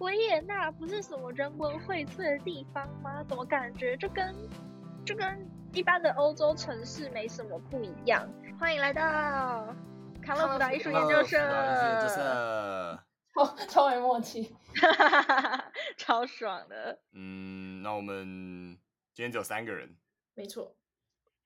维也纳不是什么人文荟萃的地方吗？怎么感觉就跟就跟一般的欧洲城市没什么不一样？欢迎来到康乐福岛艺术研究社。超 超没默契，超爽的。嗯，那我们今天只有三个人。没错，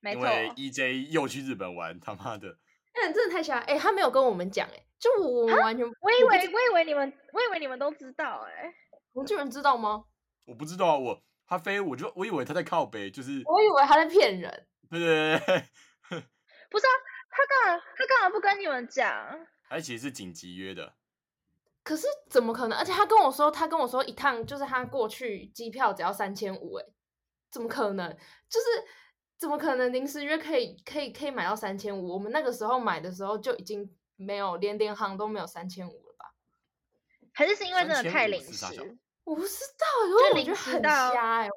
没错。因为 EJ 又去日本玩，他妈的。哎、欸，真的太瞎！哎、欸，他没有跟我们讲，哎，就我们完全，我以为，我以为你们，我以为你们都知道，哎，我们居然知道吗？我不知道啊，我他飞，我就我以为他在靠北，就是我以为他在骗人。对对对，不是啊，他干嘛？他干嘛不跟你们讲？他其实是紧急约的。可是怎么可能？而且他跟我说，他跟我说一趟就是他过去机票只要三千五，哎，怎么可能？就是。怎么可能临时约可以可以可以买到三千五？我们那个时候买的时候就已经没有，连联行都没有三千五了吧？还是是因为真的太临时？我不知道，因为我觉得很瞎哎，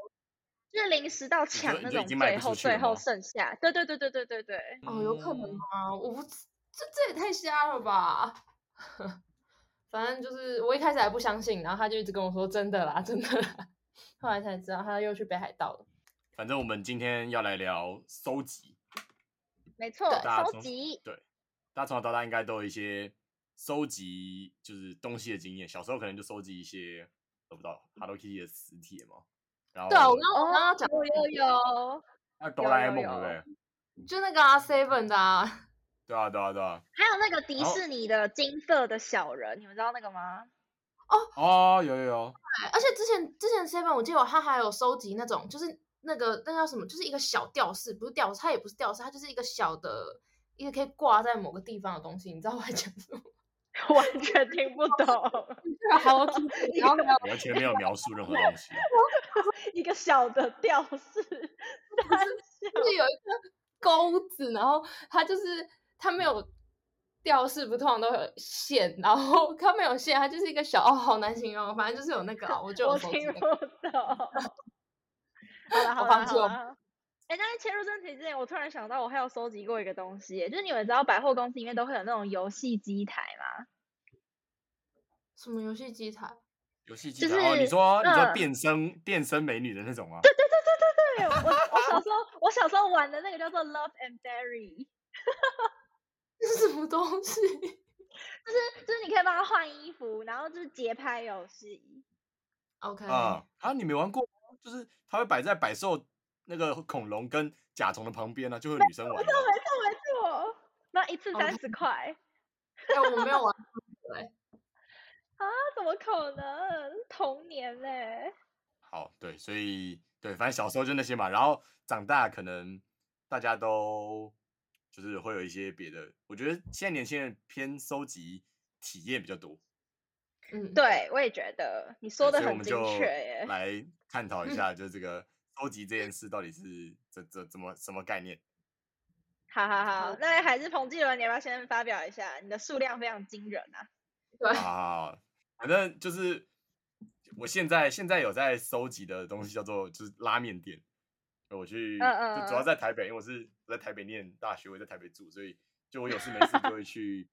就是临时到抢那种最后最后剩下，对对对对对对对。哦，有可能吗？我不这这也太瞎了吧！反正就是我一开始还不相信，然后他就一直跟我说真的啦，真的啦，后来才知道他又去北海道了。反正我们今天要来聊搜集，没错，搜集。对，大家从小到大应该都有一些收集，就是东西的经验。小时候可能就收集一些，我不知道 Hello Kitty 的磁铁嘛。然后，对，我刚我刚刚讲过有有。那哆啦 A 梦对不对？就那个啊，Seven 的啊。对啊，对啊，对啊。还有那个迪士尼的金色的小人，你们知道那个吗？哦哦，有有有。而且之前之前 Seven 我记得他还有收集那种，就是。那个那叫什么？就是一个小吊饰，不是吊饰，它也不是吊饰，它就是一个小的，一个可以挂在某个地方的东西。你知道我在讲什么？完全听不懂。好，然后完全没有描述任何东西。一个小的吊饰，它是就是有一个钩子，然后它就是它没有吊饰，不通常都有线，然后它没有线，它就是一个小哦，好难形容，反正就是有那个，我就听不懂。好了好了好了，哎，那在切入正题之前，我突然想到，我还有收集过一个东西，就是你们知道百货公司里面都会有那种游戏机台吗？什么游戏机台？游戏机台？就是、哦，你说你说变身变身美女的那种吗？对对对对对对，我我小时候我小时候玩的那个叫做 Love and Berry，这是什么东西？就是就是你可以帮他换衣服，然后就是节拍游戏。OK 啊啊，你没玩过？就是它会摆在百兽那个恐龙跟甲虫的旁边呢、啊，就会女生玩。没错没错没错，那一次 三十块。哎、欸，我没有玩。啊？怎么可能？童年嘞。好，对，所以对，反正小时候就那些嘛，然后长大可能大家都就是会有一些别的。我觉得现在年轻人偏收集体验比较多。嗯，对，我也觉得你说的很精确耶。来探讨一下，就这个收集这件事到底是怎怎怎么什么概念？好好好，那还是彭继伦，你要不要先发表一下？你的数量非常惊人啊！对，好好好，反正就是我现在现在有在收集的东西叫做就是拉面店。我去，嗯嗯，就主要在台北，因为我是在台北念大学，我在台北住，所以就我有事没事就会去。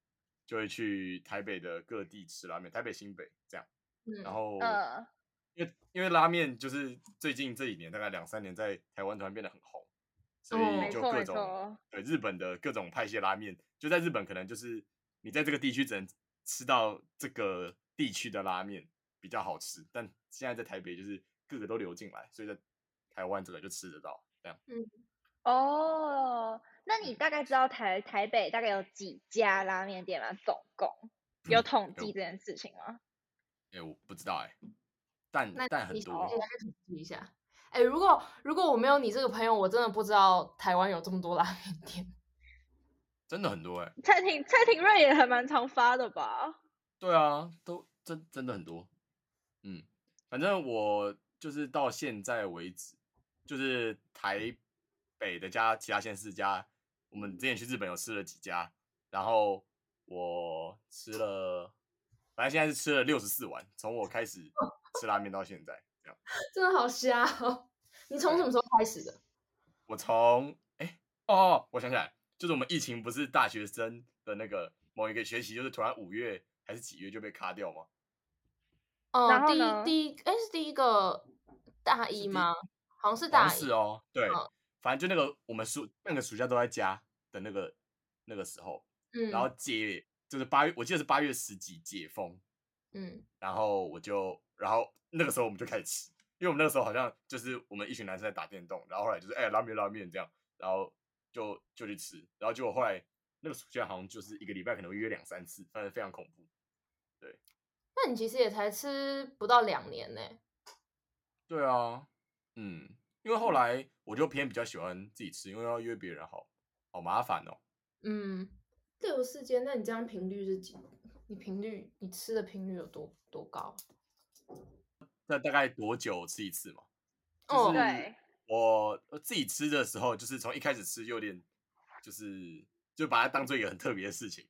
就会去台北的各地吃拉面，台北、新北这样。嗯、然后，呃、因为因为拉面就是最近这几年大概两三年在台湾突然变得很红，所以就各种、哦、对日本的各种派系拉面，就在日本可能就是你在这个地区只能吃到这个地区的拉面比较好吃，但现在在台北就是各个都流进来，所以在台湾这个就吃得到这样。嗯，哦。那你大概知道台台北大概有几家拉面店吗？总共有统计这件事情吗？哎、欸，我不知道哎、欸，但那但很多。统计一下。哎、欸，如果如果我没有你这个朋友，我真的不知道台湾有这么多拉面店。真的很多哎、欸。蔡廷蔡廷瑞也还蛮常发的吧？对啊，都真真的很多。嗯，反正我就是到现在为止，就是台北的加其他县市加。我们之前去日本有吃了几家，然后我吃了，反正现在是吃了六十四碗，从我开始 吃拉面到现在，这样真的好瞎哦！你从什么时候开始的？我从哎哦，我想起来，就是我们疫情不是大学生的那个某一个学期，就是突然五月还是几月就被卡掉吗？哦，第一第一哎是第一个大一吗？好像是大一是哦，对，嗯、反正就那个我们暑那个暑假都在家的那个那个时候，嗯，然后解就是八月，我记得是八月十几解封，嗯，然后我就然后那个时候我们就开始吃，因为我们那个时候好像就是我们一群男生在打电动，然后后来就是哎拉面拉面这样，然后就就去吃，然后结果后来。那个暑假好像就是一个礼拜可能会约两三次，反正非常恐怖。对，那你其实也才吃不到两年呢。对啊，嗯，因为后来我就偏比较喜欢自己吃，因为要约别人好好麻烦哦。嗯，六四间，那你这样频率是几？你频率你吃的频率有多多高？那大概多久吃一次嘛？哦，对，我自己吃的时候，就是从一开始吃就有点就是。就把它当做一个很特别的事情，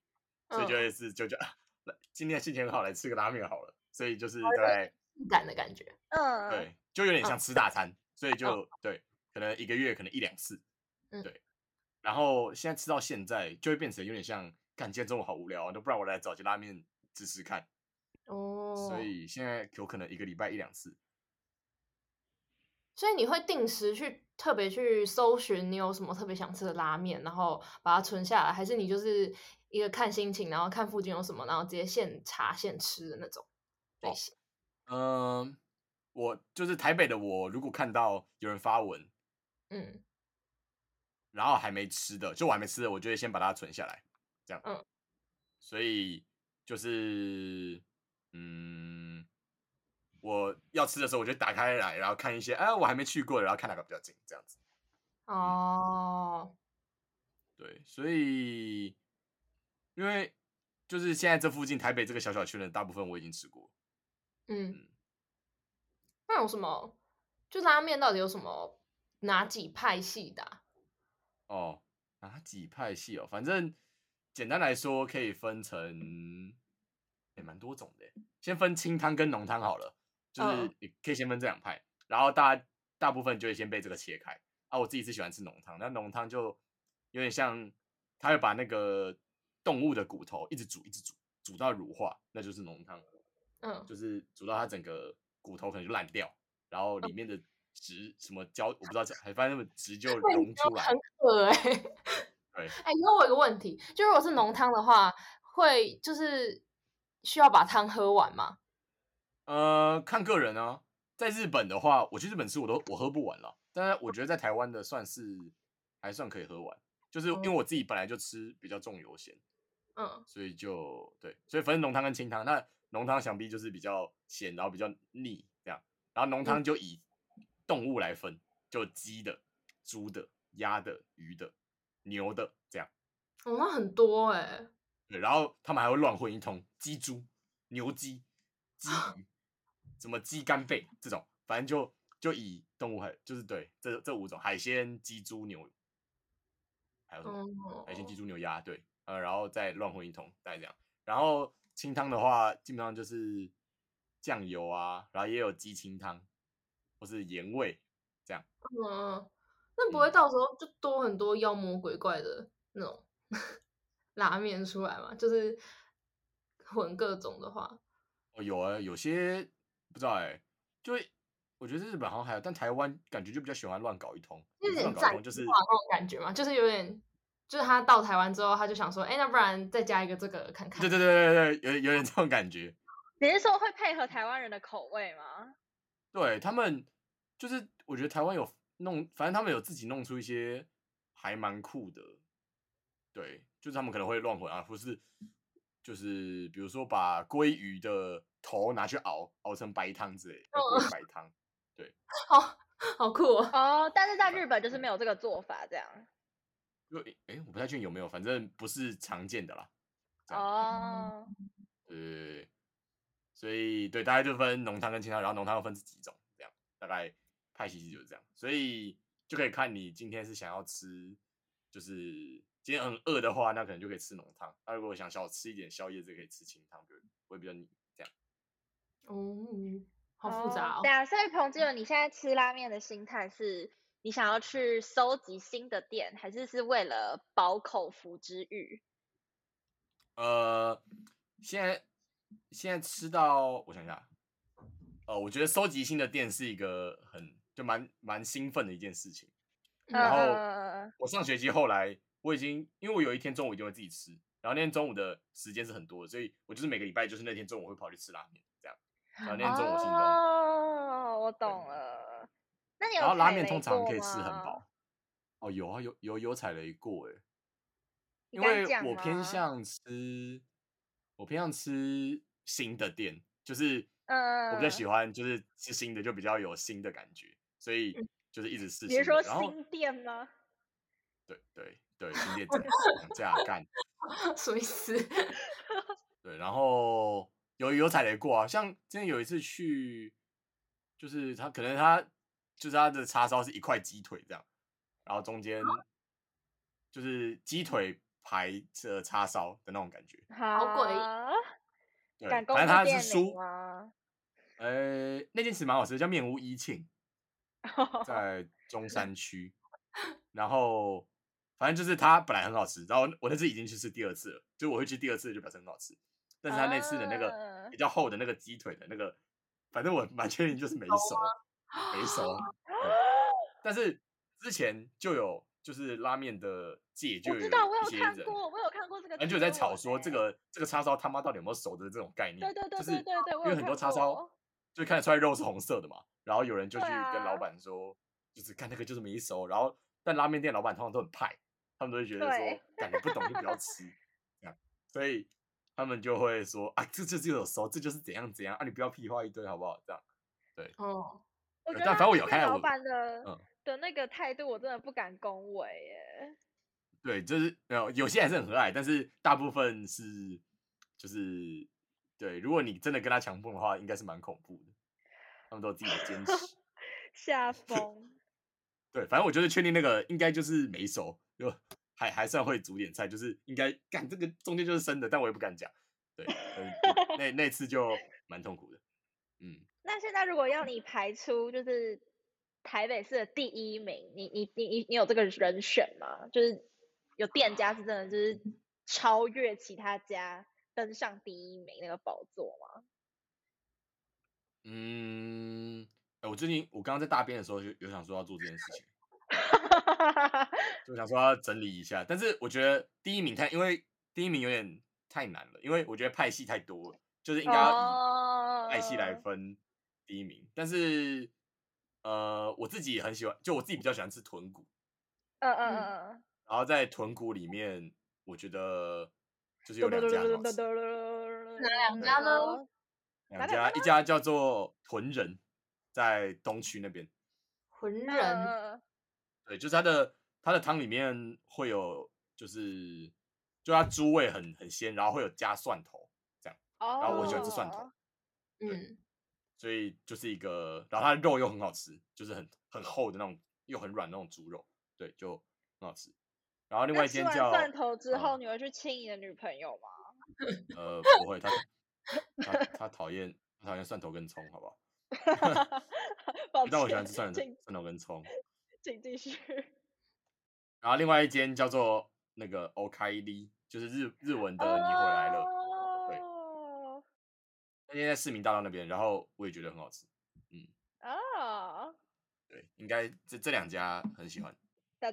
所以就会是就就来今天心情很好，来吃个拉面好了。所以就是在感的感觉，嗯，对，就有点像吃大餐，所以就对，可能一个月可能一两次，对。然后现在吃到现在，就会变成有点像，干，今天中午好无聊，那不然我来找间拉面吃吃看。哦，所以现在有可能一个礼拜一两次。所以你会定时去特别去搜寻你有什么特别想吃的拉面，然后把它存下来，还是你就是一个看心情，然后看附近有什么，然后直接现查现吃的那种类型？嗯、呃，我就是台北的，我如果看到有人发文，嗯，然后还没吃的，就我还没吃的，我就会先把它存下来，这样，嗯，所以就是，嗯。我要吃的时候，我就打开来，然后看一些，哎，我还没去过，然后看哪个比较近，这样子。哦，对，所以，因为就是现在这附近台北这个小小区的大部分我已经吃过。嗯，嗯，那有什么？就拉面到底有什么哪几派系的啊？哦，哪几派系哦？反正简单来说，可以分成也蛮多种的。先分清汤跟浓汤好了。就是你可以先分这两派，然后大大部分就会先被这个切开。啊，我自己是喜欢吃浓汤，那浓汤就有点像，他会把那个动物的骨头一直煮，一直煮，煮到乳化，那就是浓汤。嗯，就是煮到它整个骨头可能就烂掉，然后里面的汁什么胶，我不知道，还反正那么汁就溶出来。很渴哎。对。哎，那我有个问题，就如果是浓汤的话，会就是需要把汤喝完吗？呃，看个人啊，在日本的话，我去日本吃我都我喝不完了，但是我觉得在台湾的算是还算可以喝完，就是因为我自己本来就吃比较重油咸，嗯，所以就对，所以分浓汤跟清汤，那浓汤想必就是比较咸，然后比较腻这样，然后浓汤就以动物来分，就鸡的、猪的、鸭的、鱼的、牛的这样，哦，那很多哎、欸，对，然后他们还会乱混一通，鸡猪、牛鸡、鸡 鱼。什么鸡肝肺这种，反正就就以动物海，就是对这这五种海鲜、鸡、猪、牛，还有什么海鲜、鸡、猪、牛、鸭，对，呃，然后再乱混一通，大概这样。然后清汤的话，基本上就是酱油啊，然后也有鸡清汤，或是盐味这样。嗯，那不会到时候就多很多妖魔鬼怪的那种 拉面出来吗？就是混各种的话，哦，有啊，有些。不知道哎、欸，就我觉得日本好像还有，但台湾感觉就比较喜欢乱搞一通，有点战就是那种感觉嘛，就是有点，就是他到台湾之后，他就想说，哎、欸，那不然再加一个这个看看。对对对对对，有有点这种感觉。你是说会配合台湾人的口味吗？对他们，就是我觉得台湾有弄，反正他们有自己弄出一些还蛮酷的，对，就是他们可能会乱混啊，或是就是比如说把鲑鱼的。头拿去熬，熬成白汤之类的，哦、白汤，对，好好酷哦。哦，但是在日本就是没有这个做法，这样。因为哎，我不太确定有没有，反正不是常见的啦。哦。对，所以对，大概就分浓汤跟清汤，然后浓汤又分几种，这样大概派系就是这样，所以就可以看你今天是想要吃，就是今天很饿的话，那可能就可以吃浓汤；那如果想小吃一点宵夜，就可以吃清汤，就，会比较腻。哦，好复杂哦。对啊，所以彭基文，你现在吃拉面的心态是，你想要去收集新的店，还是是为了饱口福之欲？呃，现在现在吃到，我想一下，呃，我觉得收集新的店是一个很就蛮蛮兴奋的一件事情。嗯、然后我上学期后来，我已经因为我有一天中午一定会自己吃，然后那天中午的时间是很多的，所以我就是每个礼拜就是那天中午会跑去吃拉面这样。然后那天中午心动。哦，我懂了。那你有然后拉面通常可以吃很饱。哦，有啊，有有有踩雷过哎。因为我偏向吃，我偏向吃新的店，就是我比较喜欢，就是吃新的就比较有新的感觉，所以就是一直试。你是说新店吗？对对对，新店这样干，什么意思？对，然后有有踩雷过啊，像之前有一次去，就是他可能他就是他的叉烧是一块鸡腿这样，然后中间就是鸡腿。排着叉烧的那种感觉，好诡异。对，反正他是输。呃，那件事蛮好吃的，叫面屋一庆，在中山区。然后，反正就是它本来很好吃，然后我那次已经去吃第二次了，就我会去第二次就表示很好吃。但是他那次的那个比较厚的那个鸡腿的那个，反正我蛮确定就是没熟，没熟。但是之前就有。就是拉面的界就有一些人，我有看过，我有看过这个，而且就在吵说这个这个叉烧他妈到底有没有熟的这种概念，对对对对对对，因为很多叉烧就看得出来肉是红色的嘛，然后有人就去跟老板说，就是看那个就是没熟，然后但拉面店老板通常都很派，他们都会觉得说，感觉不懂就不要 吃，这样，所以他们就会说啊，这这就有熟，这就是怎样怎样啊，你不要屁话一堆好不好？这样，对，哦，但反正我有看老板的，嗯。的那个态度，我真的不敢恭维耶。对，就是有有些还是很和蔼，但是大部分是就是对。如果你真的跟他强碰的话，应该是蛮恐怖的。他们都有自己的坚持。下风。对，反正我觉得确定那个应该就是没熟，就还还算会煮点菜，就是应该干这个中间就是生的，但我也不敢讲。对，那那次就蛮痛苦的。嗯。那现在如果要你排出，就是。台北市的第一名，你你你你你有这个人选吗？就是有店家是真的就是超越其他家登上第一名那个宝座吗？嗯，我最近我刚刚在大便的时候就有想说要做这件事情，就想说要整理一下，但是我觉得第一名太，因为第一名有点太难了，因为我觉得派系太多了，就是应该要以派系来分第一名，oh. 但是。呃，我自己也很喜欢，就我自己比较喜欢吃豚骨。嗯嗯嗯。然后在豚骨里面，我觉得就是有两家很好吃。哪两家呢？两家，一家叫做豚人，在东区那边。豚人。对，就是它的它的汤里面会有，就是就它猪味很很鲜，然后会有加蒜头这样。然后我很喜欢吃蒜头。嗯。所以就是一个，然后它的肉又很好吃，就是很很厚的那种，又很软那种猪肉，对，就很好吃。然后另外一间叫蒜头之后，你会去亲你的女朋友吗？呃，不会，他他他讨厌他讨厌蒜头跟葱，好不好？但我喜欢吃蒜头蒜头跟葱。请继续。然后另外一间叫做那个 Okairi，就是日日文的你回来了。Oh. 今天在市民大道那边，然后我也觉得很好吃，嗯啊，oh. 对，应该这这两家很喜欢。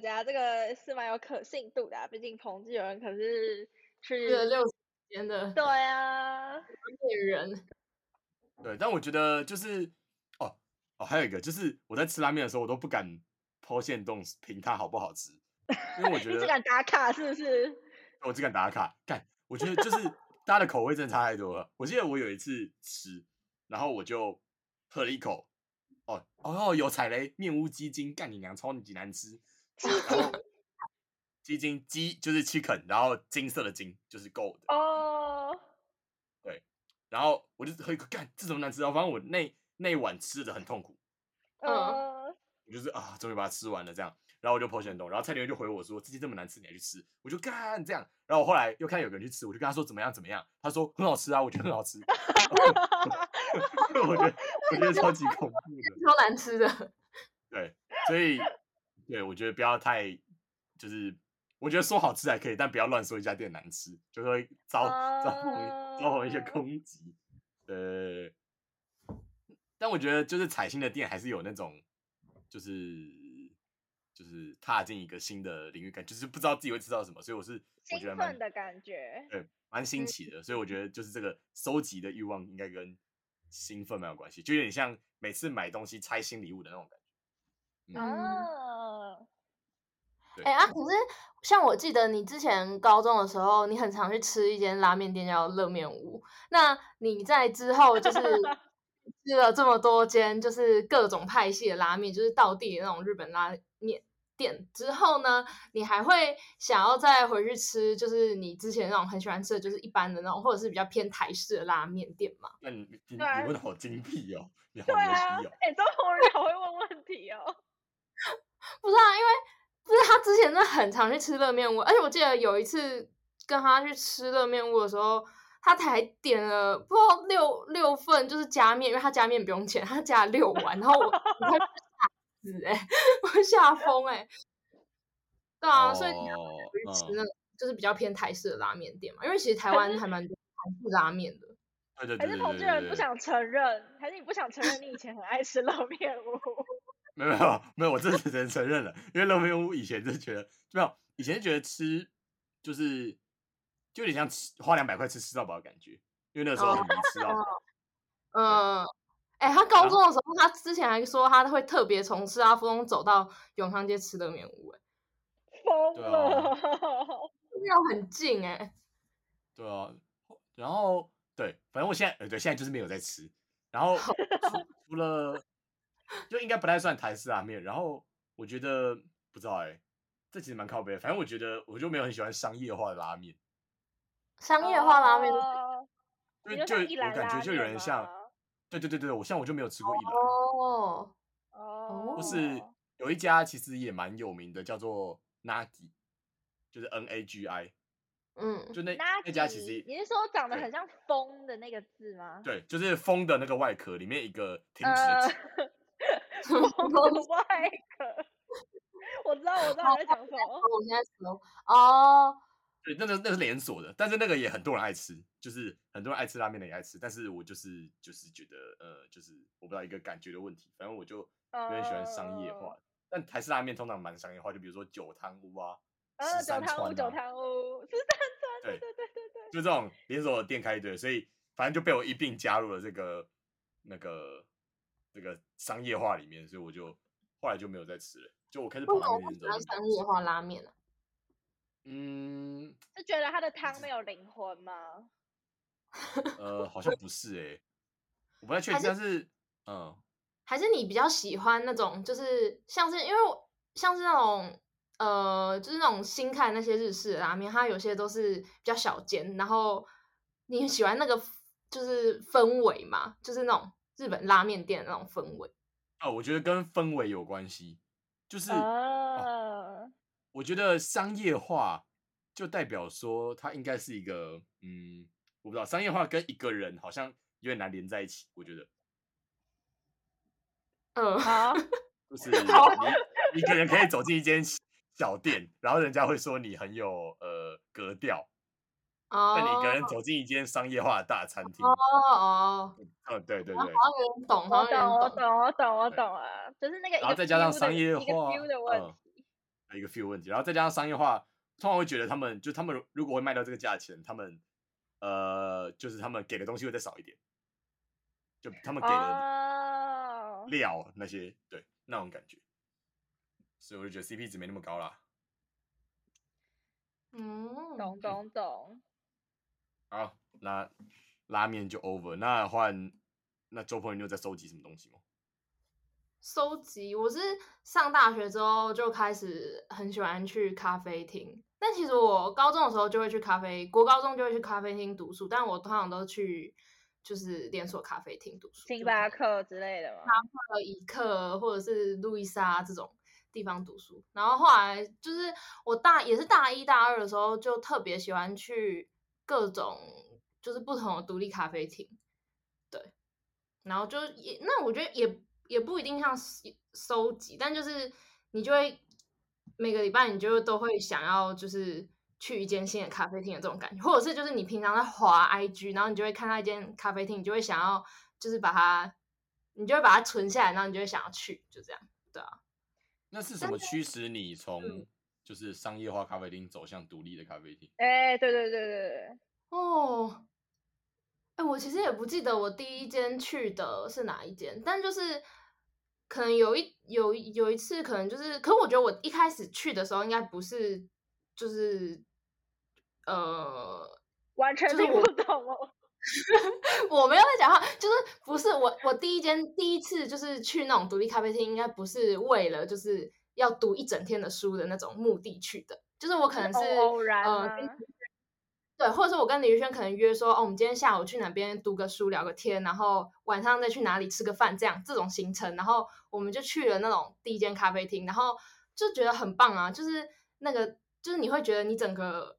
大家这个是蛮有可信度的，啊，毕竟彭志远可是去了六十年的，对啊，猎人。对，但我觉得就是哦哦，还有一个就是我在吃拉面的时候，我都不敢 po 限动评它好不好吃，因为我觉得 你只敢打卡是不是？我只敢打卡，干，我觉得就是。大家的口味真的差太多了。我记得我有一次吃，然后我就喝了一口，哦哦，有踩雷，面无鸡精，干你娘，超级难吃。鸡精鸡就是 chicken，然后金色的金就是 gold。哦。对，然后我就喝一口，干这怎么难吃啊？反正我那那一碗吃的很痛苦。嗯。我就是啊，终于把它吃完了这样。然后我就 po 限动，然后蔡刘就回我说：“这些这么难吃，你还去吃？”我就干这样。然后我后来又看有个人去吃，我就跟他说：“怎么样？怎么样？”他说：“很好吃啊，我觉得很好吃。” 我觉得我觉得超级恐怖的，超难吃的。对，所以对我觉得不要太就是，我觉得说好吃还可以，但不要乱说一家店难吃，就会遭遭逢遭逢一些攻击。呃。但我觉得就是踩新的店还是有那种，就是就是踏进一个新的领域感，就是不知道自己会吃到什么，所以我是我觉得兴奋的感觉，对，蛮新奇的，所以我觉得就是这个收集的欲望应该跟兴奋蛮有关系，就有点像每次买东西拆新礼物的那种感觉。嗯，哎啊，可是像我记得你之前高中的时候，你很常去吃一间拉面店叫乐面屋，那你在之后就是。吃了这么多间，就是各种派系的拉面，就是道地的那种日本拉面店之后呢，你还会想要再回去吃，就是你之前那种很喜欢吃的，就是一般的那种，或者是比较偏台式的拉面店吗？那你你问的好精辟哦，你好牛逼哦！哎，周鹏宇好会问问题哦。不是啊，因为不是他之前真的很常去吃热面屋，而且我记得有一次跟他去吃热面屋的时候。他才点了不知道六六份，就是加面，因为他加面不用钱，他加了六碗，然后我我快吓死哎、欸，我吓疯哎，对啊，oh, 所以你要去吃那个就是比较偏台式的拉面店嘛，因为其实台湾还蛮多台式拉面的。对对对，还是同居人不想承认，还是你不想承认你以前很爱吃 热面屋？没有没有没有，我这次只能承认了，因为热面屋以前就觉得没有，以前就觉得吃就是。就有点像吃花两百块吃吃到饱的感觉，因为那个时候很迷吃到饱。嗯，哎、欸，他高中的时候，啊、他之前还说他会特别从师大附中走到永康街吃热面屋，哎，疯了，要很近哎。对啊，然后对，反正我现在呃对，现在就是没有在吃。然后除除了，就应该不太算台式拉面。然后我觉得不知道哎、欸，这其实蛮靠背的。反正我觉得我就没有很喜欢商业化的拉面。商业化拉面，就就我感觉就有人像，对对对对，我像我就没有吃过一兰哦哦，不是有一家其实也蛮有名的，叫做 Nagi，就是 N A G I，嗯，就那那家其实你是说长得很像风的那个字吗？对，就是风的那个外壳里面一个停止 外壳，我知道我知道你在讲什么，我现在说哦。对，那个那个是连锁的，但是那个也很多人爱吃，就是很多人爱吃拉面的也爱吃，但是我就是就是觉得呃，就是我不知道一个感觉的问题，反正我就有点喜欢商业化，uh, 但台式拉面通常蛮商业化，就比如说九汤屋啊，十三川啊，九汤屋，十三川，对对对对对，就。这种连锁的店开一堆，所以反正就被我一并加入了这个那个这个商业化里面，所以我就后来就没有再吃了，就我开始跑拉面之后，商业化拉面了。嗯，是觉得它的汤没 有灵魂吗？呃，好像不是哎、欸，我不太确定，但是嗯，还是你比较喜欢那种，就是像是因为像是那种呃，就是那种新开的那些日式的拉面，它有些都是比较小间，然后你喜欢那个就是氛围嘛，就是那种日本拉面店的那种氛围。哦，我觉得跟氛围有关系，就是。Uh... 我觉得商业化就代表说，它应该是一个，嗯，我不知道，商业化跟一个人好像有点难连在一起。我觉得，嗯，好，就是你一个人可以走进一间小店，然后人家会说你很有呃格调，哦，但你一个人走进一间商业化的大餐厅，哦哦，嗯，对对对，好像有点懂，我懂，我懂，我懂，我懂了，就是那个，然后再加上商业化，嗯。一个 few 问题，然后再加上商业化，通常会觉得他们就他们如果会卖到这个价钱，他们呃就是他们给的东西会再少一点，就他们给的料那些、oh. 对那种感觉，所以我就觉得 CP 值没那么高啦。嗯，懂懂懂。好，那拉面就 over，那换那周鹏，你有在收集什么东西吗？收集，我是上大学之后就开始很喜欢去咖啡厅，但其实我高中的时候就会去咖啡，国高中就会去咖啡厅读书，但我通常都去就是连锁咖啡厅读书，星巴克之类的嘛，星巴克、一克或者是路易莎这种地方读书。然后后来就是我大也是大一大二的时候，就特别喜欢去各种就是不同的独立咖啡厅，对，然后就也那我觉得也。也不一定像收集，但就是你就会每个礼拜你就都会想要就是去一间新的咖啡厅的这种感觉，或者是就是你平常在滑 IG，然后你就会看到一间咖啡厅，你就会想要就是把它你就会把它存下来，然后你就会想要去，就这样，对啊。那是什么驱使你从就是商业化咖啡厅走向独立的咖啡厅？哎、欸，对对对对对，哦，哎，我其实也不记得我第一间去的是哪一间，但就是可能有一有有一次，可能就是，可是我觉得我一开始去的时候应该不是，就是呃，完全听不懂哦。我没有在讲话，就是不是我我第一间第一次就是去那种独立咖啡厅，应该不是为了就是要读一整天的书的那种目的去的，就是我可能是偶然呃，对，或者是我跟李宇轩可能约说，哦，我们今天下午去哪边读个书聊个天，然后晚上再去哪里吃个饭，这样这种行程，然后我们就去了那种第一间咖啡厅，然后就觉得很棒啊，就是那个就是你会觉得你整个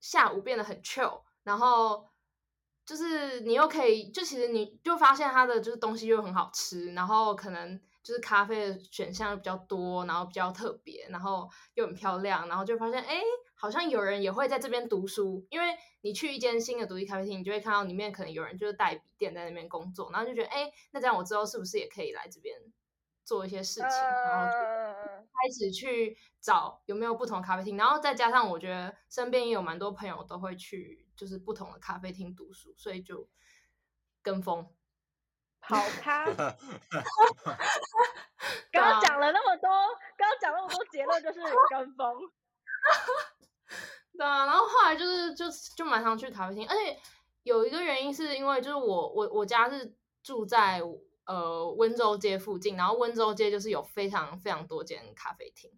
下午变得很 chill，然后。就是你又可以，就其实你就发现它的就是东西又很好吃，然后可能就是咖啡的选项又比较多，然后比较特别，然后又很漂亮，然后就发现哎，好像有人也会在这边读书，因为你去一间新的独立咖啡厅，你就会看到里面可能有人就是带笔电在那边工作，然后就觉得哎，那这样我之后是不是也可以来这边做一些事情，然后就开始去找有没有不同的咖啡厅，然后再加上我觉得身边也有蛮多朋友都会去。就是不同的咖啡厅读书，所以就跟风跑咖。刚刚讲了那么多，刚刚讲那么多结论就是跟风。对啊，然后后来就是就就蛮常去咖啡厅，而且有一个原因是因为就是我我我家是住在呃温州街附近，然后温州街就是有非常非常多间咖啡厅。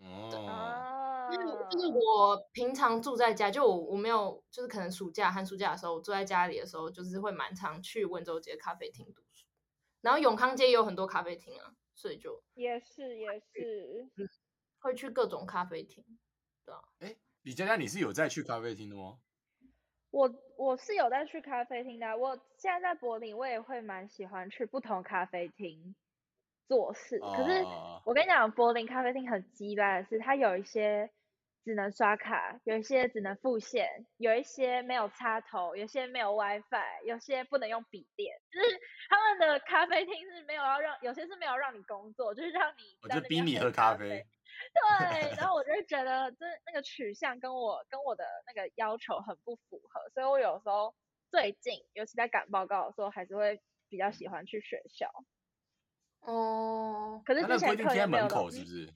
哦。就是就是我平常住在家，就我我没有，就是可能暑假寒暑假的时候，我住在家里的时候，就是会蛮常去温州街咖啡厅读书。然后永康街也有很多咖啡厅啊，所以就也是也是，嗯，会去各种咖啡厅。对啊，哎，李佳佳，你是有在去咖啡厅的吗？我我是有在去咖啡厅的，我现在在柏林，我也会蛮喜欢去不同咖啡厅。做事，可是我跟你讲，柏林咖啡厅很鸡巴的是，它有一些只能刷卡，有一些只能付现，有一些没有插头，有些没有 WiFi，有些不能用笔电，就是他们的咖啡厅是没有要让，有些是没有让你工作，就是让你我就逼你喝咖啡。对，然后我就会觉得这那个取向跟我跟我的那个要求很不符合，所以我有时候最近，尤其在赶报告的时候，还是会比较喜欢去学校。哦，可是之前课也没有门口。是不是？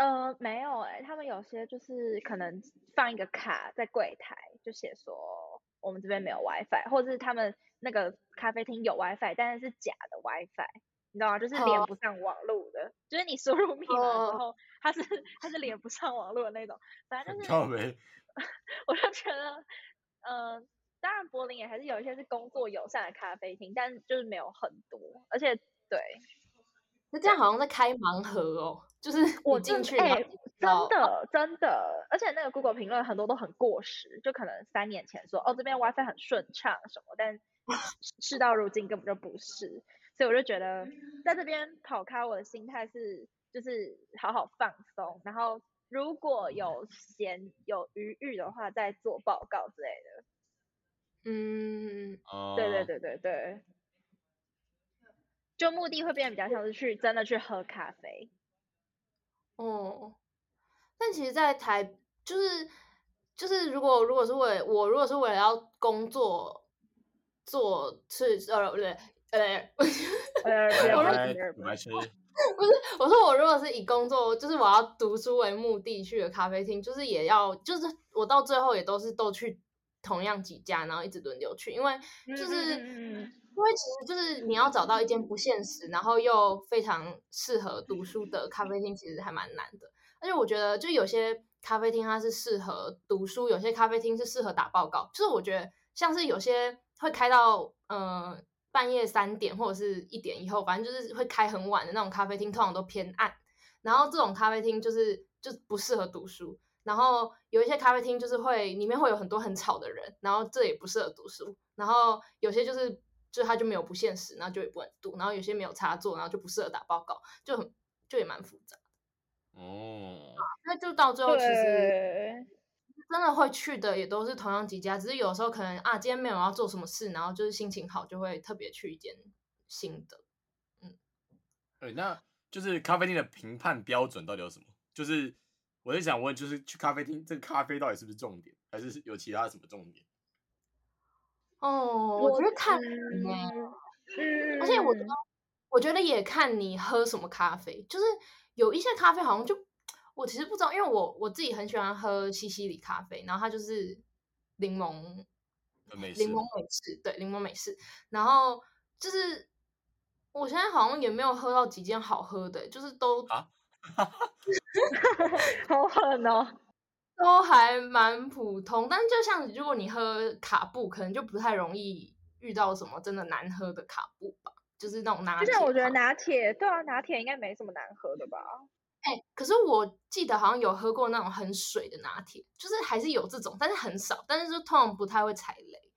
呃，没有哎、欸，他们有些就是可能放一个卡在柜台，就写说我们这边没有 WiFi，或者是他们那个咖啡厅有 WiFi，但是是假的 WiFi，你知道吗？就是连不上网络的，oh. 就是你输入密码的时候，它是它是连不上网络的那种，反正就是。我就觉得，嗯、呃。当然，柏林也还是有一些是工作友善的咖啡厅，但就是没有很多，而且对，那这样好像在开盲盒哦，就是我进去，哎、欸，真的真的，而且那个 Google 评论很多都很过时，就可能三年前说哦这边 WiFi 很顺畅什么，但 事到如今根本就不是，所以我就觉得在这边跑开，我的心态是就是好好放松，然后如果有闲有余裕的话，再做报告之类的。嗯，对对对对对，就目的会变得比较像是去真的去喝咖啡。哦，但其实，在台就是就是如果如果是为我如果是为了要工作做是呃不对呃 呃 不是我说我如果是以工作就是我要读书为目的去的咖啡厅，就是也要就是我到最后也都是都去。同样几家，然后一直轮流去，因为就是、嗯、因为其实就是你要找到一间不现实，然后又非常适合读书的咖啡厅，其实还蛮难的。而且我觉得，就有些咖啡厅它是适合读书，有些咖啡厅是适合打报告。就是我觉得，像是有些会开到嗯、呃、半夜三点或者是一点以后，反正就是会开很晚的那种咖啡厅，通常都偏暗。然后这种咖啡厅就是就不适合读书。然后有一些咖啡厅就是会里面会有很多很吵的人，然后这也不适合读书。然后有些就是就它就没有不现实，然后就也不能读。然后有些没有插座，然后就不适合打报告，就很就也蛮复杂。哦，那就到最后其实真的会去的也都是同样几家，只是有时候可能啊，今天没有要做什么事，然后就是心情好，就会特别去一间新的。嗯，对，那就是咖啡厅的评判标准到底有什么？就是我在想问，就是去咖啡厅，这个咖啡到底是不是重点，还是有其他什么重点？哦，我觉得看人哎，而且我觉得，我觉得也看你喝什么咖啡，就是有一些咖啡好像就。我其实不知道，因为我我自己很喜欢喝西西里咖啡，然后它就是柠檬美柠檬美式，对，柠檬美式。然后就是我现在好像也没有喝到几件好喝的，就是都啊，好狠哦，都还蛮普通。但就像如果你喝卡布，可能就不太容易遇到什么真的难喝的卡布吧，就是那种拿铁。就像我觉得拿铁，对啊，拿铁应该没什么难喝的吧。哎、欸，可是我记得好像有喝过那种很水的拿铁，就是还是有这种，但是很少，但是就通常不太会踩雷。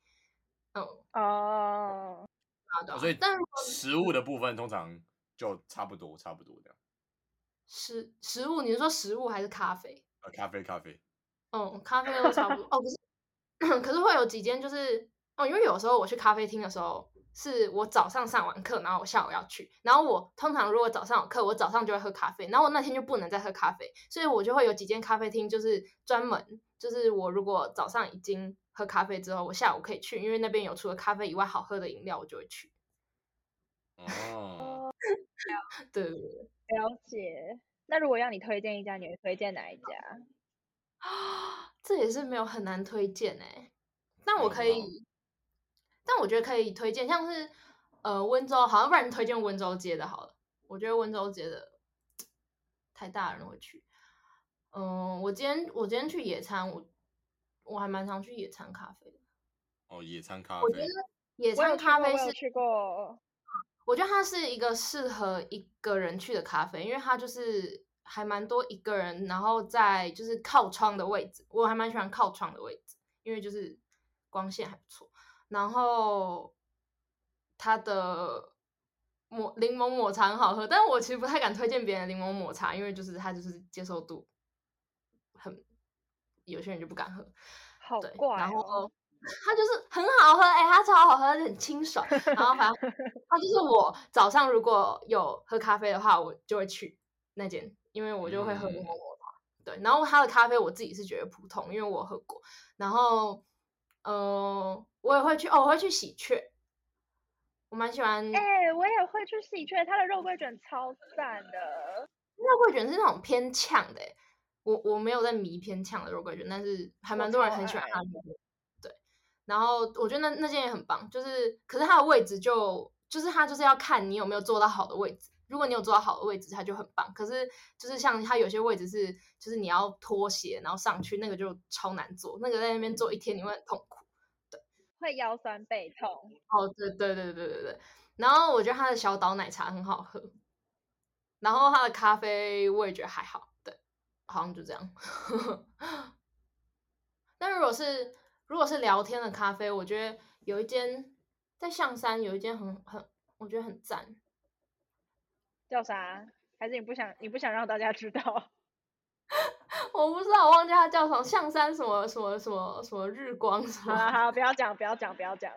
嗯哦，好的。所以，但食物的部分通常就差不多，差不多这样。食食物，你是说食物还是咖啡？呃，咖啡，咖啡。嗯，咖啡都差不多。哦，可是，可是会有几间就是哦，因为有时候我去咖啡厅的时候。是我早上上完课，然后我下午要去，然后我通常如果早上有课，我早上就会喝咖啡，然后我那天就不能再喝咖啡，所以我就会有几间咖啡厅，就是专门，就是我如果早上已经喝咖啡之后，我下午可以去，因为那边有除了咖啡以外好喝的饮料，我就会去。哦，对对对，了解。那如果要你推荐一家，你会推荐哪一家？啊，这也是没有很难推荐哎，但我可以。但我觉得可以推荐，像是呃温州，好像不然推荐温州街的好了。我觉得温州街的太大人会去。嗯，我今天我今天去野餐，我我还蛮常去野餐咖啡的。哦，野餐咖啡。我觉得野餐咖啡是去过。我觉得它是一个适合一个人去的咖啡，因为它就是还蛮多一个人，然后在就是靠窗的位置，我还蛮喜欢靠窗的位置，因为就是光线还不错。然后它的抹柠檬抹茶很好喝，但我其实不太敢推荐别人柠檬抹茶，因为就是它就是接受度很，有些人就不敢喝。好怪哦。然后 它就是很好喝，哎，它超好喝，很清爽。然后反正 它就是我早上如果有喝咖啡的话，我就会去那间，因为我就会喝柠檬抹茶。嗯。对，然后它的咖啡我自己是觉得普通，因为我喝过。然后。嗯、呃，我也会去哦，我会去喜鹊，我蛮喜欢。哎、欸，我也会去喜鹊，它的肉桂卷超赞的。肉桂卷是那种偏呛的，我我没有在迷偏呛的肉桂卷，但是还蛮多人很喜欢它的。对，然后我觉得那那件也很棒，就是可是它的位置就就是它就是要看你有没有坐到好的位置。如果你有坐到好的位置，它就很棒。可是就是像它有些位置是，就是你要脱鞋然后上去，那个就超难坐。那个在那边坐一天你会很痛苦，对，会腰酸背痛。哦，对对对对对对。然后我觉得它的小岛奶茶很好喝，然后它的咖啡我也觉得还好，对，好像就这样。那如果是如果是聊天的咖啡，我觉得有一间在象山有一间很很，我觉得很赞。叫啥？还是你不想你不想让大家知道？我不知道，我忘记他叫什么，象山什么什么什么什么日光什么。好好，不要讲，不要讲，不要讲。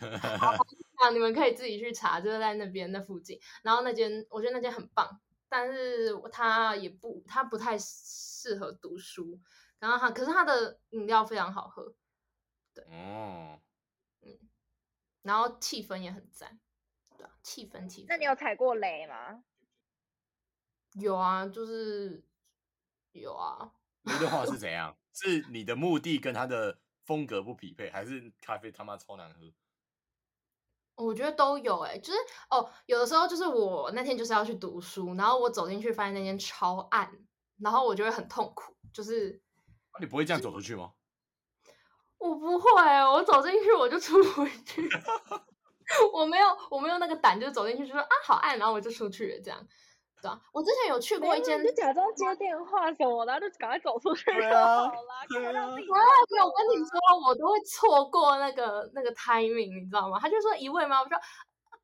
好，你们可以自己去查，就是在那边那附近。然后那间，我觉得那间很棒，但是它也不，它不太适合读书。然后它，可是它的饮料非常好喝。对，哦，嗯，然后气氛也很赞，对啊，气氛气氛。那你有踩过雷吗？有啊，就是有啊。雷的话是怎样？是你的目的跟他的风格不匹配，还是咖啡他妈超难喝？我觉得都有哎、欸，就是哦，有的时候就是我那天就是要去读书，然后我走进去发现那间超暗，然后我就会很痛苦。就是、啊、你不会这样走出去吗？我不会，我走进去我就出不去。我没有，我没有那个胆，就走进去就说啊好暗，然后我就出去了这样。我之前有去过一间，你就假装接电话什么的，然后就赶快走出去就好了。对啊，对啊。我跟你说，我都会错过那个那个 timing，你知道吗？他就说一位吗？我说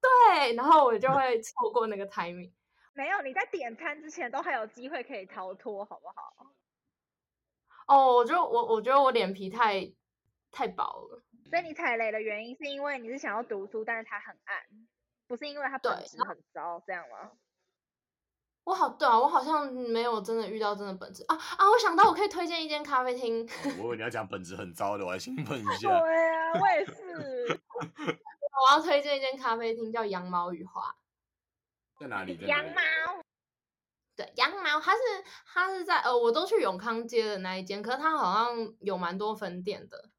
对，然后我就会 错过那个 timing。没有，你在点餐之前都还有机会可以逃脱，好不好？哦，我就我我觉得我脸皮太太薄了。所以你踩雷的原因是因为你是想要读书，但是它很暗，不是因为它本质很糟，这样吗？我好对啊，我好像没有真的遇到真的本质啊啊！我想到我可以推荐一间咖啡厅。哦、我以为你要讲本质很糟的，我还兴奋一下。对啊，我也是。我要推荐一间咖啡厅，叫羊毛与花。在哪里？羊毛。对，羊毛，它是它是在呃，我都去永康街的那一间，可是它好像有蛮多分店的。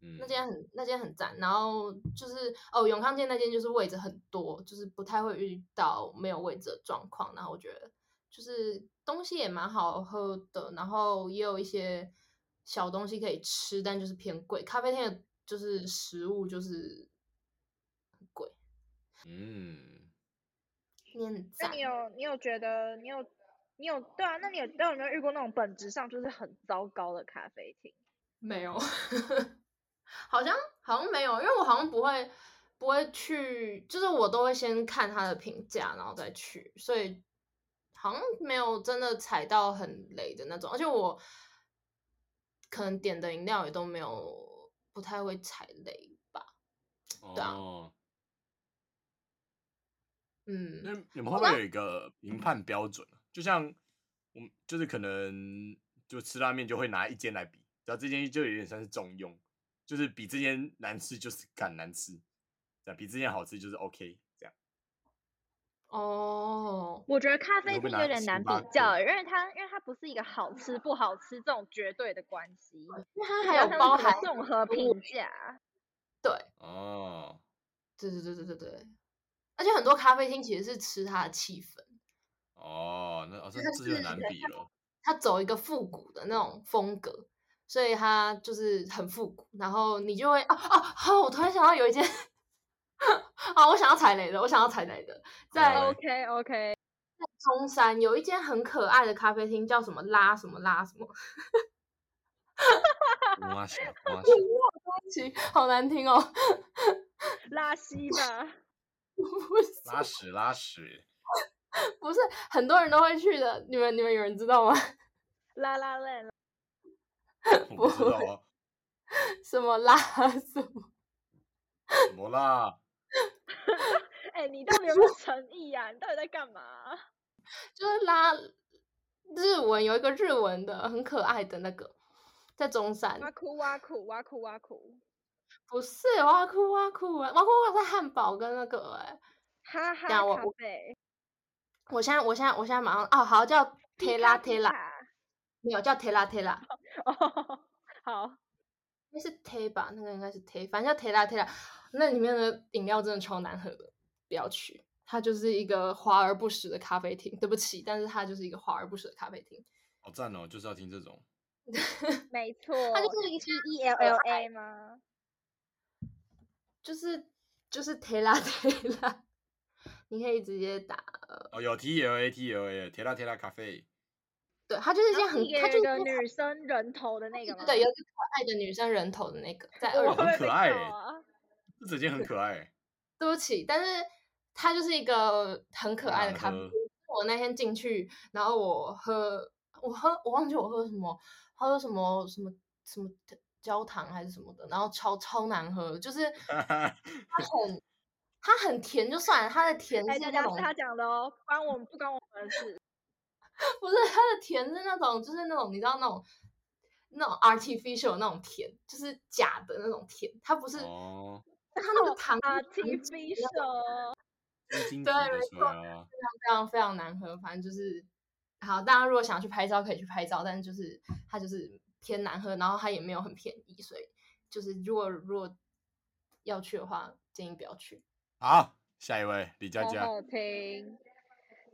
那间很那间很赞，然后就是哦，永康街那间就是位置很多，就是不太会遇到没有位置的状况。然后我觉得就是东西也蛮好喝的，然后也有一些小东西可以吃，但就是偏贵。咖啡店就是食物就是很贵。嗯，你很赞。那你有你有觉得你有你有对啊？那你有你有没有遇过那种本质上就是很糟糕的咖啡厅？没有。好像好像没有，因为我好像不会不会去，就是我都会先看他的评价，然后再去，所以好像没有真的踩到很雷的那种，而且我可能点的饮料也都没有不太会踩雷吧。哦、对啊。嗯，那你们会不会有一个评判标准？就像我们就是可能就吃拉面就会拿一间来比，然后这间就有点像是中庸。就是比之前难吃就是敢难吃，这样比之前好吃就是 OK 这样。哦，我觉得咖啡厅有点难比较，因为它因为它不是一个好吃不好吃这种绝对的关系，因为它还有包含综合评价。对。哦。对对对对对对。而且很多咖啡厅其实是吃它的气氛。哦，那好像这就难比了。它走一个复古的那种风格。所以它就是很复古，然后你就会啊啊好！我突然想到有一件啊，我想要踩雷的，我想要踩雷的，在 OK OK，在中山有一间很可爱的咖啡厅，叫什么拉什么拉什么，拉西拉西，好难听哦，拉稀吧，拉屎拉屎，不是很多人都会去的，你们你们有人知道吗？拉拉链。我不知道啊，什么辣什么？什么辣？哎、欸，你到底有没有诚意呀？你到底在干嘛？就是拉日文，有一个日文的很可爱的那个，在中山。哇酷哇酷哇酷哇酷，不是挖苦挖苦挖苦挖在汉堡跟那个哎、欸，哈哈咖啡。我现在我现在我现在马上哦，好叫铁拉铁拉，没有叫铁拉铁拉。哦，好，那是 T 吧？那个应该是 T，反正叫 T 啦 T 啦。那里面的饮料真的超难喝的，不要去。它就是一个华而不实的咖啡厅，对不起，但是它就是一个华而不实的咖啡厅。好赞哦，就是要听这种。没错，它就是一个 E L L A 吗？就是就是 T 啦 T 啦，你可以直接打。哦，有 T L A T L A，T 啦 T 啦咖啡。对，它就是一件很，它就是一个女生人头的那个吗？对，有个可爱的女生人头的那个，在二楼。很可爱哎，这纸巾很可爱。对不起，但是它就是一个很可爱的咖啡。我那天进去，然后我喝，我喝，我忘记我喝什么，喝什么什么什么焦糖还是什么的，然后超超难喝，就是 它很它很甜就算了，它的甜是那种。是他讲的哦，关我们不关我们的事。不是它的甜是那种，就是那种你知道那种那种 artificial 那种甜，就是假的那种甜，它不是。哦。它那个糖 artificial。对，没错，非常非常非常难喝。反正就是，好，大家如果想要去拍照，可以去拍照，但是就是它就是偏难喝，然后它也没有很便宜，所以就是如果如果要去的话，建议不要去。好，下一位李佳佳。好听。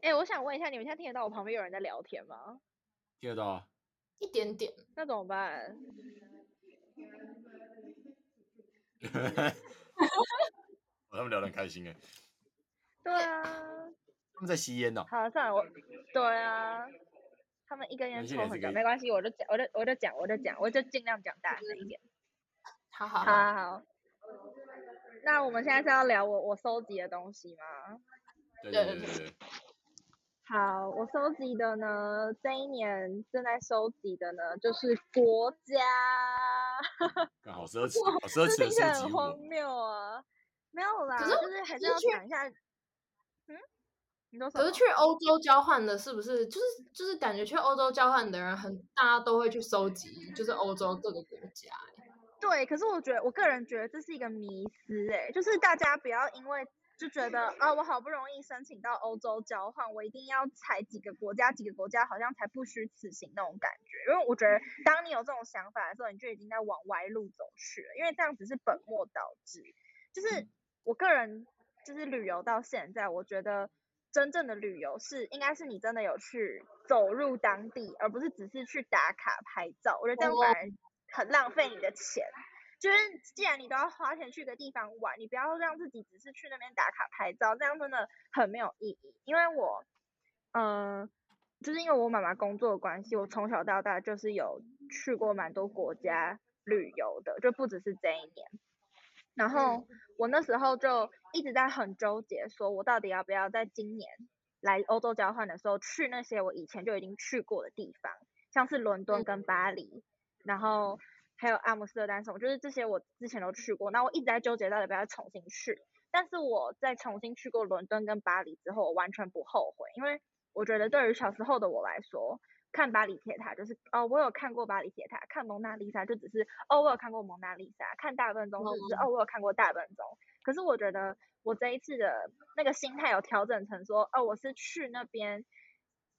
哎、欸，我想问一下，你们现在听得到我旁边有人在聊天吗？听得到啊，一点点。那怎么办？他们聊得很开心哎。对啊。他们在吸烟呢。好，算了，我。对啊。他们一根烟抽很久，没关系，我就讲，我就我就讲，我就讲，我就尽量讲大声一点。好好好好好。那我们现在是要聊我我收集的东西吗？对对对对。好，我收集的呢，这一年正在收集的呢，就是国家。好奢侈，好奢侈的收集。很荒谬啊！没有啦，可是就是还是要讲一下。嗯？你都说。可是去欧洲交换的，是不是就是就是感觉去欧洲交换的人很，大家都会去收集，就是欧洲各个国家。对，可是我觉得，我个人觉得这是一个迷思，哎，就是大家不要因为。就觉得啊，我好不容易申请到欧洲交换，我一定要踩几个国家，几个国家好像才不虚此行那种感觉。因为我觉得，当你有这种想法的时候，你就已经在往歪路走去了。因为这样子是本末倒置。就是我个人，就是旅游到现在，我觉得真正的旅游是应该是你真的有去走入当地，而不是只是去打卡拍照。我觉得这样反而很浪费你的钱。就是，既然你都要花钱去个地方玩，你不要让自己只是去那边打卡拍照，这样真的很没有意义。因为我，嗯、呃，就是因为我妈妈工作的关系，我从小到大就是有去过蛮多国家旅游的，就不只是这一年。然后我那时候就一直在很纠结，说我到底要不要在今年来欧洲交换的时候去那些我以前就已经去过的地方，像是伦敦跟巴黎，然后。还有阿姆斯特丹什么，就是这些我之前都去过，那我一直在纠结到底要不要重新去。但是我在重新去过伦敦跟巴黎之后，我完全不后悔，因为我觉得对于小时候的我来说，看巴黎铁塔就是哦，我有看过巴黎铁塔，看蒙娜丽莎就只是哦，我有看过蒙娜丽莎，看大笨钟就只是哦，我有看过大笨钟。可是我觉得我这一次的那个心态有调整成说，哦，我是去那边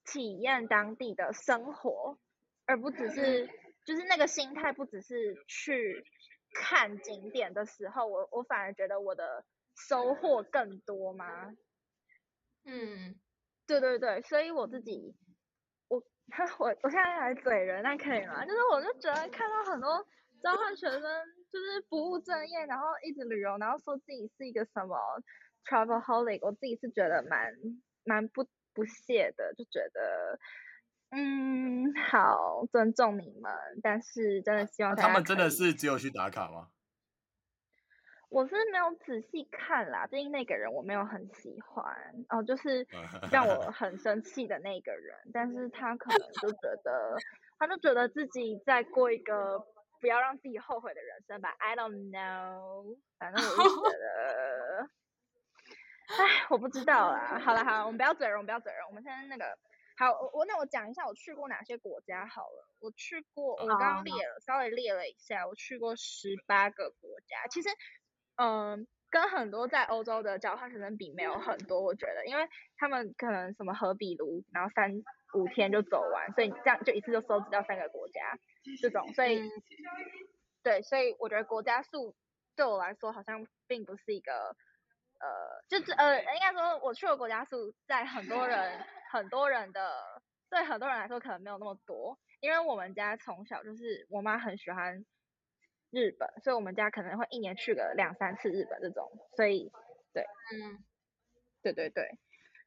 体验当地的生活，而不只是。就是那个心态，不只是去看景点的时候，我我反而觉得我的收获更多吗？嗯，对对对，所以我自己，我 我我现在还嘴人，那可以吗？就是我就觉得看到很多交换学生就是不务正业，然后一直旅游，然后说自己是一个什么 travelholic，我自己是觉得蛮蛮不不屑的，就觉得。嗯，好，尊重你们，但是真的希望他们真的是只有去打卡吗？我是没有仔细看啦，毕竟那个人我没有很喜欢哦，就是 让我很生气的那个人，但是他可能就觉得，他就觉得自己在过一个不要让自己后悔的人生吧，I don't know，反正我就觉得，哎，我不知道啦，好了好了，我们不要嘴人，我们不要嘴人，我们现在那个。好，我那我讲一下我去过哪些国家好了。我去过，我刚刚列了，oh. 稍微列了一下，我去过十八个国家。其实，嗯，跟很多在欧洲的交换学生比没有很多，我觉得，因为他们可能什么和比卢，然后三五天就走完，所以这样就一次就收集到三个国家这种，所以，对，所以我觉得国家数对我来说好像并不是一个，呃，就是呃，应该说我去的国家数在很多人。很多人的，对很多人来说可能没有那么多，因为我们家从小就是我妈很喜欢日本，所以我们家可能会一年去个两三次日本这种，所以对，嗯，对对对，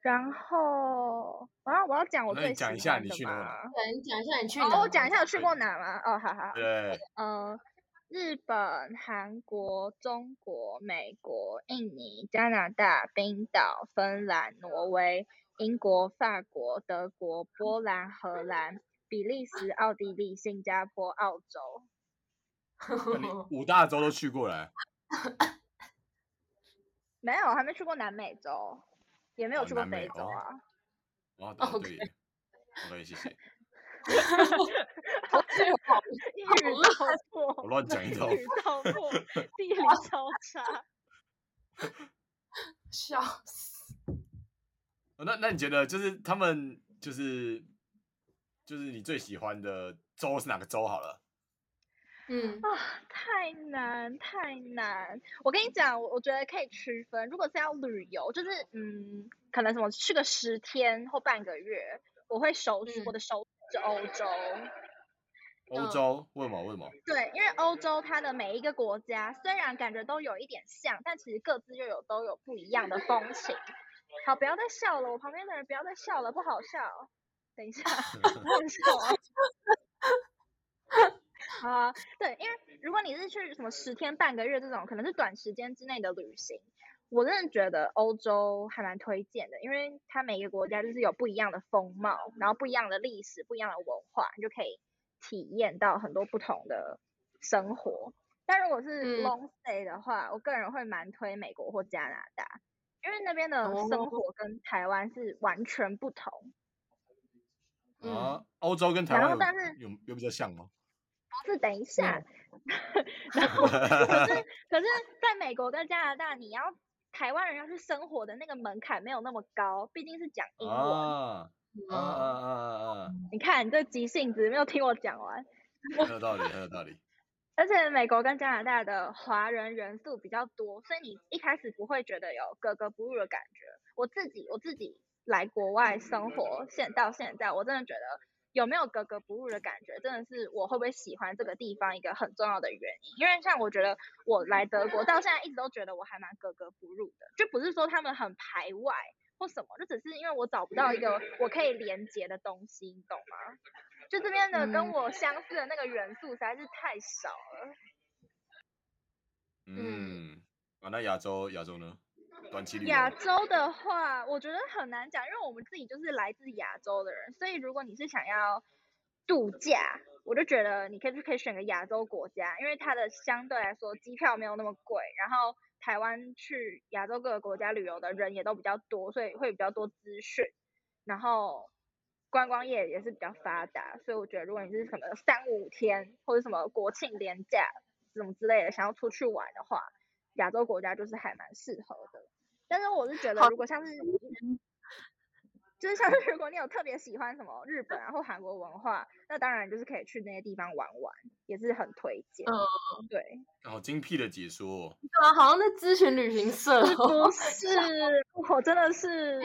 然后啊，我要讲我最喜欢的嘛，讲一下你去哪？对，你讲一下你去哪？哦，我讲一下我去过哪吗？哦，好好，对，嗯，日本、韩国、中国、美国、印尼、加拿大、冰岛、芬兰、挪威。英国、法国、德国、波兰、荷兰、比利时、奥地利、新加坡、澳洲，五大洲都去过了。没有，还没去过南美洲，也没有去过非洲啊。哦，哦对，可以，谢谢。好，一语道破，我乱讲一通。一语道破，地理超差，笑死。那那你觉得就是他们就是就是你最喜欢的州是哪个州？好了，嗯啊，太难太难。我跟你讲，我我觉得可以区分，如果是要旅游，就是嗯，可能什么去个十天或半个月，我会首选、嗯、我的首选是欧洲。欧洲？为什么？为什么？对，因为欧洲它的每一个国家虽然感觉都有一点像，但其实各自又有都有不一样的风情。好，不要再笑了，我旁边的人不要再笑了，不好笑。等一下，不好笑啊！啊，对，因为如果你是去什么十天半个月这种，可能是短时间之内的旅行，我真的觉得欧洲还蛮推荐的，因为它每个国家就是有不一样的风貌，然后不一样的历史，不一样的文化，你就可以体验到很多不同的生活。但如果是 long stay 的话，嗯、我个人会蛮推美国或加拿大，因为那边的生活跟台湾是完全不同。嗯、啊，欧洲跟台湾但是有有比较像吗？不是，等一下。嗯、然后可是 可是在美国跟加拿大，你要台湾人要去生活的那个门槛没有那么高，毕竟是讲英文。啊啊啊啊啊！你看你这急性子，没有听我讲完。很有道理，很有道理。而且美国跟加拿大的华人元素比较多，所以你一开始不会觉得有格格不入的感觉。我自己我自己来国外生活，现到现在，我真的觉得有没有格格不入的感觉，真的是我会不会喜欢这个地方一个很重要的原因。因为像我觉得我来德国到现在一直都觉得我还蛮格格不入的，就不是说他们很排外或什么，就只是因为我找不到一个我可以连接的东西，你懂吗？就这边的跟我相似的那个元素实在是太少了。嗯，啊，那亚洲亚洲呢？短期亚洲的话，我觉得很难讲，因为我们自己就是来自亚洲的人，所以如果你是想要度假，我就觉得你可以就可以选个亚洲国家，因为它的相对来说机票没有那么贵，然后台湾去亚洲各个国家旅游的人也都比较多，所以会比较多资讯，然后。观光业也是比较发达，所以我觉得如果你是什么三五天或者什么国庆连假什么之类的，想要出去玩的话，亚洲国家就是还蛮适合的。但是我是觉得，如果像是，就是像是如果你有特别喜欢什么日本啊或韩国文化，那当然就是可以去那些地方玩玩，也是很推荐。嗯，对。好精辟的解说。啊，好像在咨询旅行社。不是，我真的是。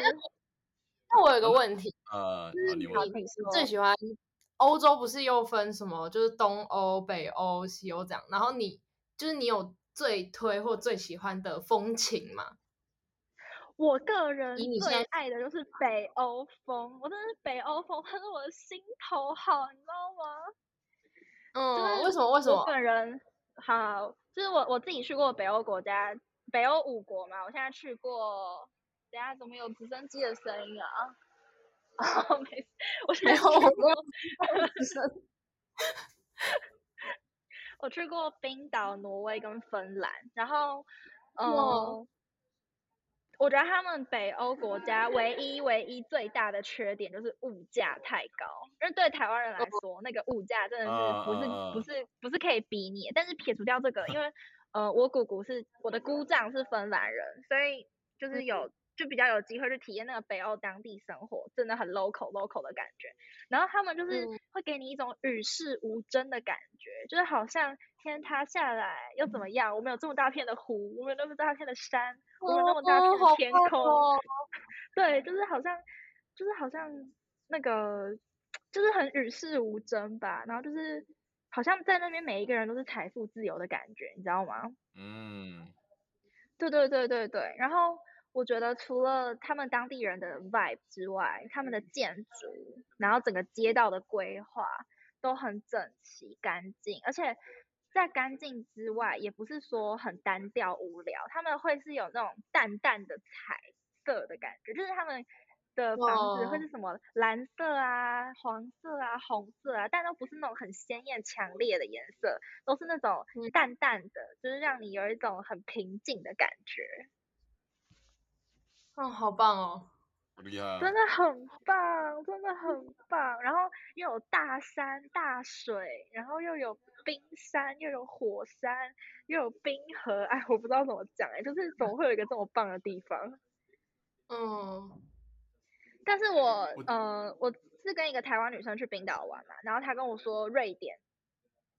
那我有个问题，呃，你最喜欢欧洲不是又分什么？就是东欧、北欧、西欧这样。然后你就是你有最推或最喜欢的风情吗？我个人最爱的就是北欧风，我真的是北欧风，它是我的心头好，你知道吗？嗯，就是、为什么？为什么？我个人好，就是我我自己去过北欧国家，北欧五国嘛，我现在去过。等下怎么有直升机的声音啊？哦，没事，我没有，我没有直升。我去过冰岛、挪威跟芬兰，然后，嗯，哦、我觉得他们北欧国家唯一唯一最大的缺点就是物价太高，因为对台湾人来说，那个物价真的是不是不是不是可以比拟。但是撇除掉这个，因为呃，我姑姑是我的姑丈是芬兰人，所以就是有。就比较有机会去体验那个北欧当地生活，真的很 local local 的感觉。然后他们就是会给你一种与世无争的感觉，嗯、就是好像天塌下来又怎么样？我们有这么大片的湖，我们有那么大片的山，我们有那么大片的天空。哦哦、对，就是好像，就是好像那个，就是很与世无争吧。然后就是好像在那边每一个人都是财富自由的感觉，你知道吗？嗯。对对对对对，然后。我觉得除了他们当地人的 vibe 之外，他们的建筑，然后整个街道的规划都很整齐干净，而且在干净之外，也不是说很单调无聊，他们会是有那种淡淡的彩色的感觉，就是他们的房子会是什么蓝色啊、黄色啊、红色啊，但都不是那种很鲜艳强烈的颜色，都是那种淡淡的，就是让你有一种很平静的感觉。哦，好棒哦！好厉害啊！真的很棒，真的很棒。然后又有大山大水，然后又有冰山，又有火山，又有冰河。哎，我不知道怎么讲哎，就是怎么会有一个这么棒的地方？嗯。但是我呃，我是跟一个台湾女生去冰岛玩嘛，然后她跟我说瑞典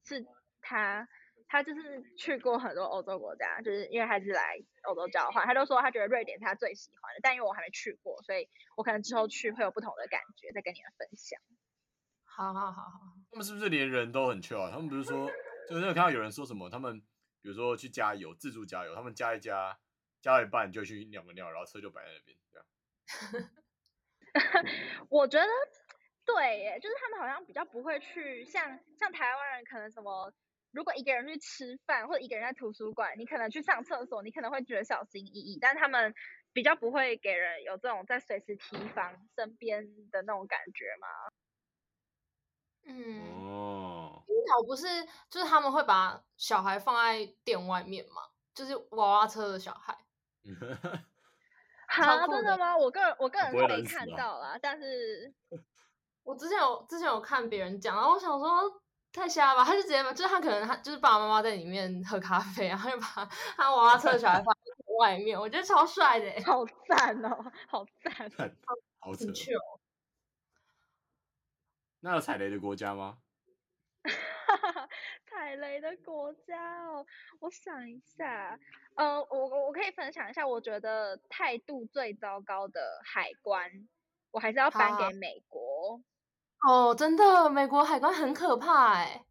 是她。他就是去过很多欧洲国家，就是因为他是来欧洲交换，他就说他觉得瑞典是他最喜欢的，但因为我还没去过，所以我可能之后去会有不同的感觉，再跟你们分享。好好好好，他们是不是连人都很 chill 啊？他们不是说，就是有看到有人说什么，他们比如说去加油，自助加油，他们加一加，加了一半就去尿个尿，然后车就摆在那边，这样。我觉得对耶，就是他们好像比较不会去像像台湾人可能什么。如果一个人去吃饭，或者一个人在图书馆，你可能去上厕所，你可能会觉得小心翼翼，但他们比较不会给人有这种在随时提防身边的那种感觉嘛。嗯，哦，樱桃不是，就是他们会把小孩放在店外面嘛，就是娃娃车的小孩。哈，真的吗？我个人我个人是没看到啦，但是，我之前有之前有看别人讲，然后我想说太瞎了吧，他就直接把，就是他可能他就是爸爸妈妈在里面喝咖啡，然后就把他娃娃车的小孩放在外面，我觉得超帅的，好赞哦，好赞，好扯。那有踩雷的国家吗？踩雷的国家哦，我想一下，呃，我我我可以分享一下，我觉得态度最糟糕的海关，我还是要颁给美国。哦，真的，美国海关很可怕哎。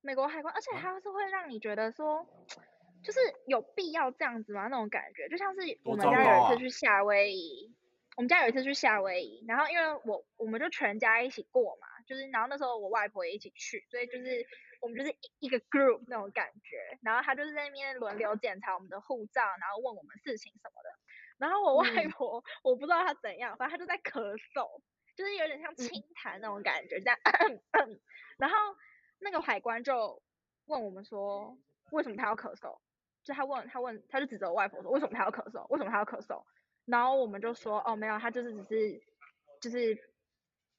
美国海关，而且它是会让你觉得说，就是有必要这样子吗？那种感觉，就像是我们家有一次去夏威夷，我们家有一次去夏威夷，然后因为我我们就全家一起过嘛。就是，然后那时候我外婆也一起去，所以就是我们就是一个 group 那种感觉。然后他就是在那边轮流检查我们的护照，然后问我们事情什么的。然后我外婆，嗯、我不知道她怎样，反正她就在咳嗽，就是有点像清痰那种感觉，这样。然后那个海关就问我们说，为什么他要咳嗽？就他问他问，他就指着我外婆说，为什么他要咳嗽？为什么他要咳嗽？然后我们就说，哦，没有，他就是只是就是。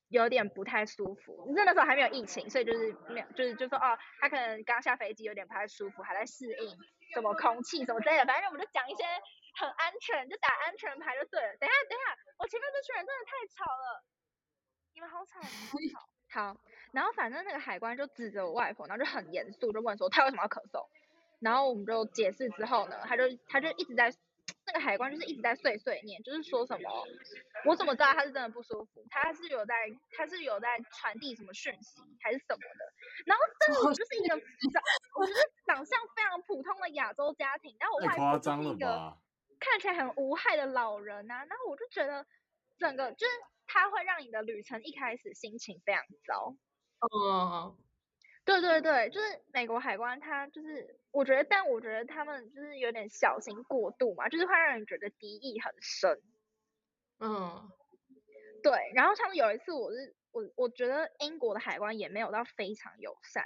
有点不太舒服，那那时候还没有疫情，所以就是没有，就是就说哦，他可能刚下飞机有点不太舒服，还在适应什么空气什么之类的，反正我们就讲一些很安全，就打安全牌就对了。等一下，等一下，我前面这群人真的太吵了，你们好吵，好 吵。好，然后反正那个海关就指着我外婆，然后就很严肃就问说他为什么要咳嗽，然后我们就解释之后呢，他就他就一直在。那个海关就是一直在碎碎念，就是说什么，我怎么知道他是真的不舒服？他是有在，他是有在传递什么讯息还是什么的？然后这个就是一个长，我觉得长相非常普通的亚洲家庭，然后我外婆是一个看起来很无害的老人啊，然后我就觉得整个就是他会让你的旅程一开始心情非常糟。哦。对对对，就是美国海关，他就是我觉得，但我觉得他们就是有点小心过度嘛，就是会让人觉得敌意很深。嗯，对。然后像有一次，我是我我觉得英国的海关也没有到非常友善。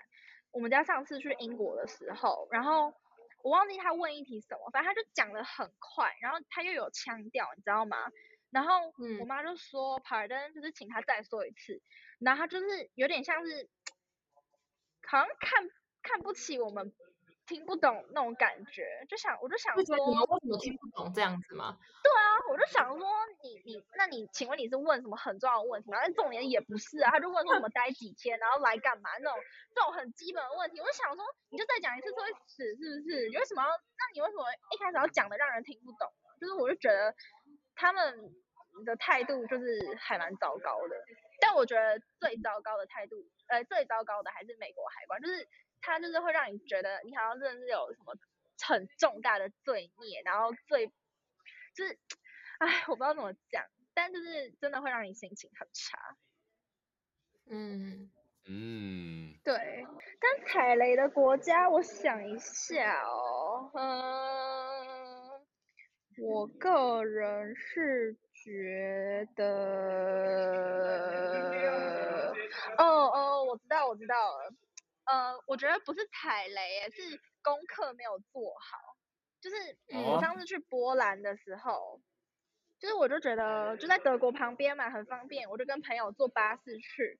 我们家上次去英国的时候，然后我忘记他问一题什么，反正他就讲的很快，然后他又有腔调，你知道吗？然后我妈就说、嗯、，Pardon，就是请他再说一次。然后他就是有点像是。好像看看不起我们，听不懂那种感觉，就想我就想说，你们为什么听不懂这样子吗？对啊，我就想说你你那你请问你是问什么很重要的问题吗？但重点也不是啊，他就问说我们待几天，然后来干嘛那种这种很基本的问题，我就想说你就再讲一次就会死是不是？你为什么要？那你为什么一开始要讲的让人听不懂？就是我就觉得他们的态度就是还蛮糟糕的，但我觉得最糟糕的态度。呃，最糟糕的还是美国海关，就是他就是会让你觉得你好像真的是有什么很重大的罪孽，然后最就是，哎，我不知道怎么讲，但就是真的会让你心情很差。嗯嗯，对，但踩雷的国家，我想一下哦，嗯，我个人是觉得，哦哦。我知道，我知道了。呃，我觉得不是踩雷，是功课没有做好。就是我上次去波兰的时候，就是我就觉得就在德国旁边嘛，很方便，我就跟朋友坐巴士去。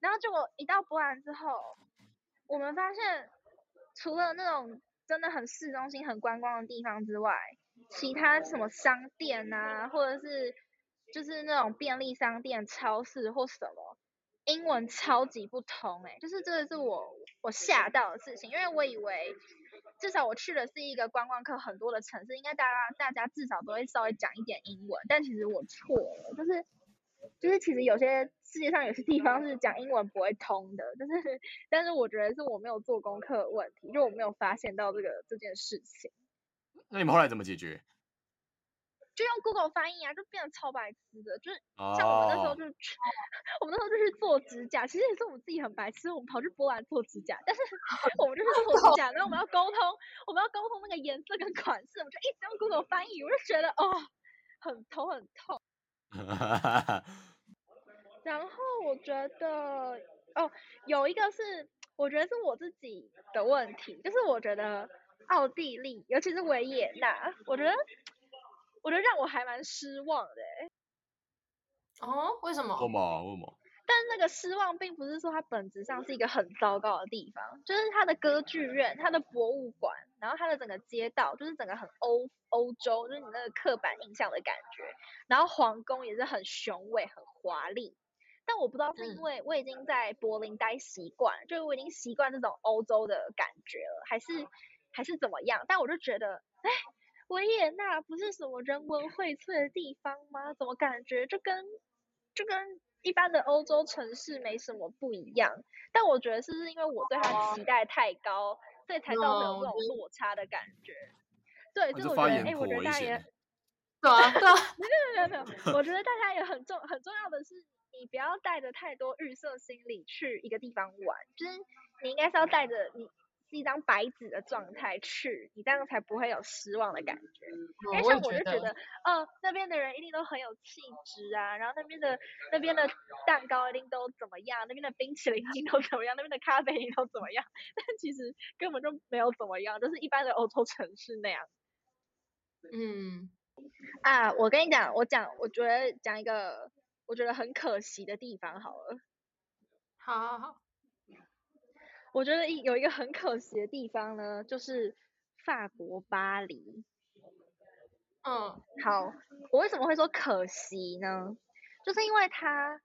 然后结果一到波兰之后，我们发现除了那种真的很市中心、很观光的地方之外，其他什么商店啊，或者是就是那种便利商店、超市或什么。英文超级不通哎，就是这个是我我吓到的事情，因为我以为至少我去的是一个观光客很多的城市，应该大家大家至少都会稍微讲一点英文，但其实我错了，就是就是其实有些世界上有些地方是讲英文不会通的，就是但是我觉得是我没有做功课问题，就我没有发现到这个这件事情。那你们后来怎么解决？就用 Google 翻译啊，就变得超白痴的。就是像我们那时候就去，哦、我们那时候就是做指甲，其实也是我们自己很白痴，我们跑去波兰做指甲，但是我们就是做指甲，然后我们要沟通，我们要沟通那个颜色跟款式，我们就一直用 Google 翻译，我就觉得哦，很头很痛。然后我觉得哦，有一个是我觉得是我自己的问题，就是我觉得。奥地利，尤其是维也纳，我觉得，我觉得让我还蛮失望的。哦，为什么？为什么？为什么？但那个失望并不是说它本质上是一个很糟糕的地方，就是它的歌剧院、它的博物馆，然后它的整个街道，就是整个很欧欧洲，就是你那个刻板印象的感觉。然后皇宫也是很雄伟、很华丽。但我不知道是因为我已经在柏林待习惯，嗯、就是我已经习惯这种欧洲的感觉了，还是？还是怎么样？但我就觉得，哎，维也纳不是什么人文荟萃的地方吗？怎么感觉就跟就跟一般的欧洲城市没什么不一样？但我觉得是不是因为我对它期待太高，所以才造成有这种落差的感觉？对，就是我觉得，哎，我觉得大家也，对啊，对啊，没有没有没有，我觉得大家也很重很重要的是，你不要带着太多预设心理去一个地方玩，就是你应该是要带着你。是一张白纸的状态去，你这样才不会有失望的感觉。因为像我就觉得，哦，那边的人一定都很有气质啊，然后那边的那边的蛋糕一定都怎么样，那边的冰淇淋一定都怎么样，那边的咖啡一定都怎么样。但其实根本就没有怎么样，就是一般的欧洲城市那样。嗯，啊，我跟你讲，我讲，我觉得讲一个我觉得很可惜的地方好了。好好好。我觉得有一个很可惜的地方呢，就是法国巴黎。嗯，好，我为什么会说可惜呢？就是因为它，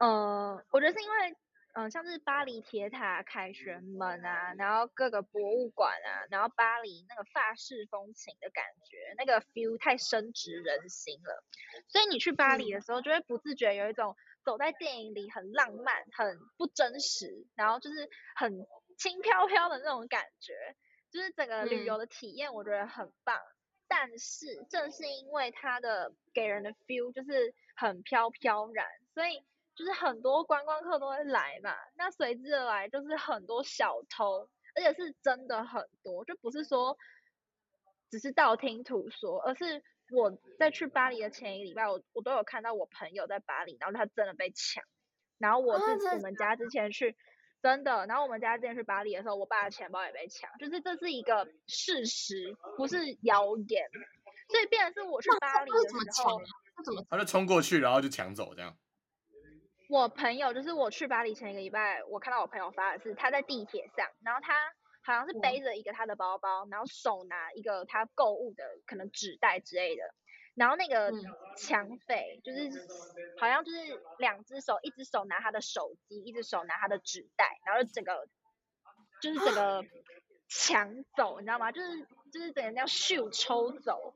呃，我觉得是因为，嗯、呃，像是巴黎铁塔、凯旋门啊，然后各个博物馆啊，然后巴黎那个法式风情的感觉，那个 feel 太深植人心了。所以你去巴黎的时候，就会不自觉有一种。走在电影里很浪漫，很不真实，然后就是很轻飘飘的那种感觉，就是整个旅游的体验我觉得很棒。嗯、但是正是因为它的给人的 feel 就是很飘飘然，所以就是很多观光客都会来嘛，那随之而来就是很多小偷，而且是真的很多，就不是说只是道听途说，而是。我在去巴黎的前一个礼拜，我我都有看到我朋友在巴黎，然后他真的被抢。然后我是我们家之前去，真的，然后我们家之前去巴黎的时候，我爸的钱包也被抢，就是这是一个事实，不是谣言。所以变的是我去巴黎的时候，他怎么他就冲过去，然后就抢走这样。我朋友就是我去巴黎前一个礼拜，我看到我朋友发的是他在地铁上，然后他。好像是背着一个他的包包，然后手拿一个他购物的可能纸袋之类的，然后那个抢匪就是好像就是两只手，一只手拿他的手机，一只手拿他的纸袋，然后整个就是整个 抢走，你知道吗？就是就是整个这样咻抽走。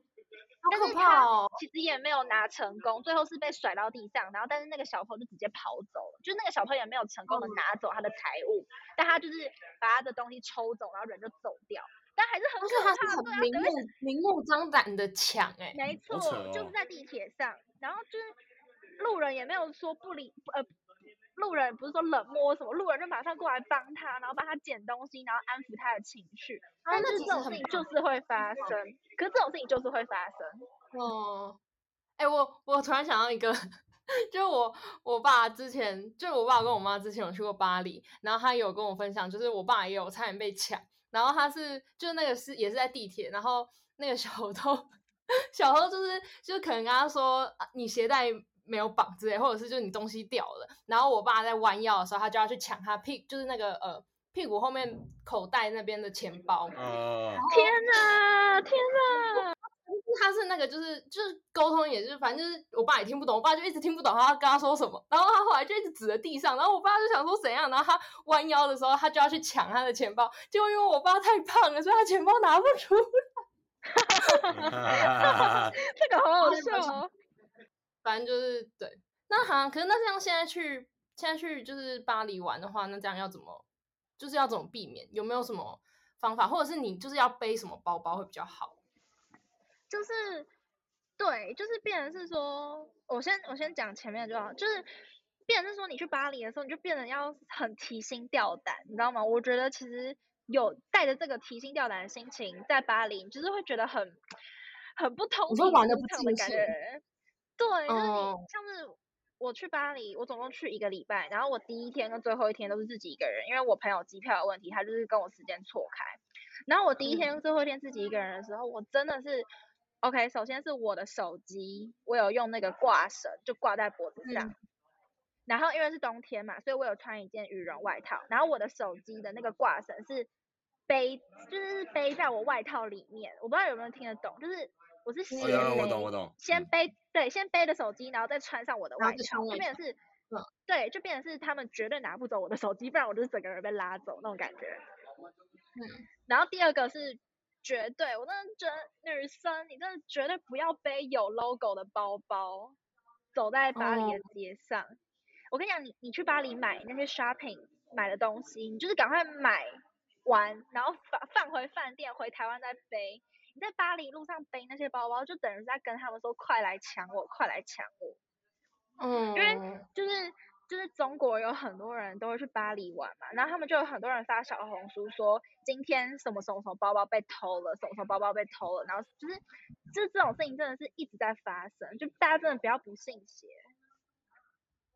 但是他其实也没有拿成功，最后是被甩到地上，然后但是那个小偷就直接跑走了，就那个小偷也没有成功的拿走他的财物，嗯、但他就是把他的东西抽走，然后人就走掉，但还是很可怕，是很明目明目张胆的抢哎、欸，没错，哦、就是在地铁上，然后就是路人也没有说不理呃。路人不是说冷漠什么，路人就马上过来帮他，然后帮他捡东西，然后安抚他的情绪。但是这种事情就是会发生，可是这种事情就是会发生。哦，哎、欸，我我突然想到一个，就是我我爸之前，就我爸跟我妈之前有去过巴黎，然后他有跟我分享，就是我爸也有差点被抢，然后他是就是那个是也是在地铁，然后那个小偷 小偷就是就可能跟他说你鞋带。没有绑之类，或者是就是你东西掉了，然后我爸在弯腰的时候，他就要去抢他屁，就是那个呃屁股后面口袋那边的钱包。Uh, 后天哪，天哪！他是那个就是就是沟通，也就是反正就是我爸也听不懂，我爸就一直听不懂他跟他说什么，然后他后来就一直指着地上，然后我爸就想说怎样，然后他弯腰的时候，他就要去抢他的钱包，结果因为我爸太胖了，所以他钱包拿不出来。这个好好笑哦。反正就是对，那好像可是那这样现在去现在去就是巴黎玩的话，那这样要怎么就是要怎么避免？有没有什么方法，或者是你就是要背什么包包会比较好？就是对，就是变成是说，我先我先讲前面就好，就是变成是说，你去巴黎的时候，你就变得要很提心吊胆，你知道吗？我觉得其实有带着这个提心吊胆的心情在巴黎，就是会觉得很很不通俗，玩的不的感觉。对，就是你像是我去巴黎，我总共去一个礼拜，然后我第一天跟最后一天都是自己一个人，因为我朋友机票的问题，他就是跟我时间错开。然后我第一天跟最后一天自己一个人的时候，我真的是。OK，首先是我的手机，我有用那个挂绳，就挂在脖子上。嗯、然后因为是冬天嘛，所以我有穿一件羽绒外套。然后我的手机的那个挂绳是背，就是背在我外套里面。我不知道有没有听得懂，就是我是先背，哦、我懂我懂。先背，对，先背着手机，然后再穿上我的外套，就变成是，嗯、对，就变成是他们绝对拿不走我的手机，不然我就是整个人被拉走那种感觉。嗯。然后第二个是。绝对，我真的觉得女生，你真的绝对不要背有 logo 的包包，走在巴黎的街上。Oh. 我跟你讲，你你去巴黎买那些 shopping 买的东西，你就是赶快买完，然后放放回饭店，回台湾再背。你在巴黎路上背那些包包，就等于在跟他们说：“快来抢我，快来抢我。”嗯，因为就是。就是中国有很多人都会去巴黎玩嘛，然后他们就有很多人发小红书说今天什么什么什么包包被偷了，什么什么包包被偷了，然后就是就是这种事情真的是一直在发生，就大家真的不要不信邪，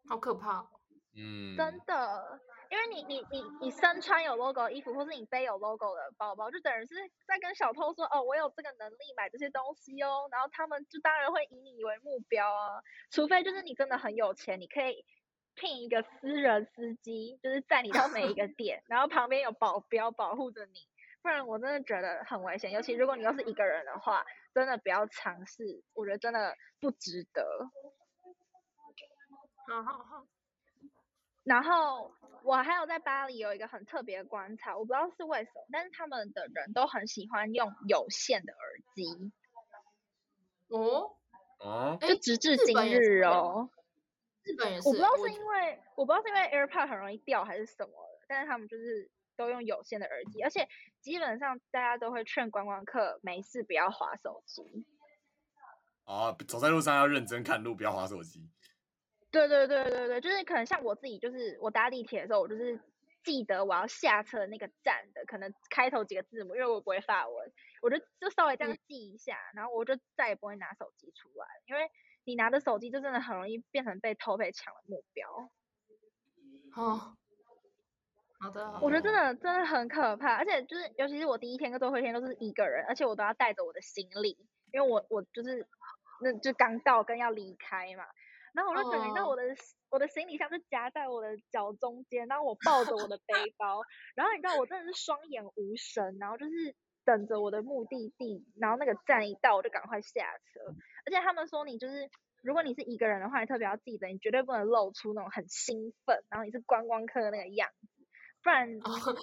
好可怕，嗯，真的，因为你你你你身穿有 logo 的衣服，或是你背有 logo 的包包，就等于是在跟小偷说哦，我有这个能力买这些东西哦，然后他们就当然会以你为目标啊，除非就是你真的很有钱，你可以。聘一个私人司机，就是载你到每一个点，然后旁边有保镖保护着你，不然我真的觉得很危险。尤其如果你又是一个人的话，真的不要尝试，我觉得真的不值得。好好好。然后我还有在巴黎有一个很特别的观察，我不知道是为什么，但是他们的人都很喜欢用有线的耳机。哦哦，就直至今日哦。日本也是，我不知道是因为我，我不知道是因为 AirPod 很容易掉还是什么的，但是他们就是都用有线的耳机，而且基本上大家都会劝观光客没事不要滑手机。哦，走在路上要认真看路，不要滑手机。对对对对对，就是可能像我自己，就是我搭地铁的时候，我就是记得我要下车那个站的，可能开头几个字母，因为我不会法文，我就就稍微这样记一下，嗯、然后我就再也不会拿手机出来，因为。你拿着手机就真的很容易变成被偷被抢的目标。哦，好的。我觉得真的真的很可怕，而且就是尤其是我第一天跟最后一天都是一个人，而且我都要带着我的行李，因为我我就是那就刚到跟要离开嘛，然后我就感觉到我的、oh. 我的行李箱就夹在我的脚中间，然后我抱着我的背 包，然后你知道我真的是双眼无神，然后就是。等着我的目的地，然后那个站一到，我就赶快下车。而且他们说，你就是如果你是一个人的话，你特别要记得，你绝对不能露出那种很兴奋，然后你是观光客的那个样子，不然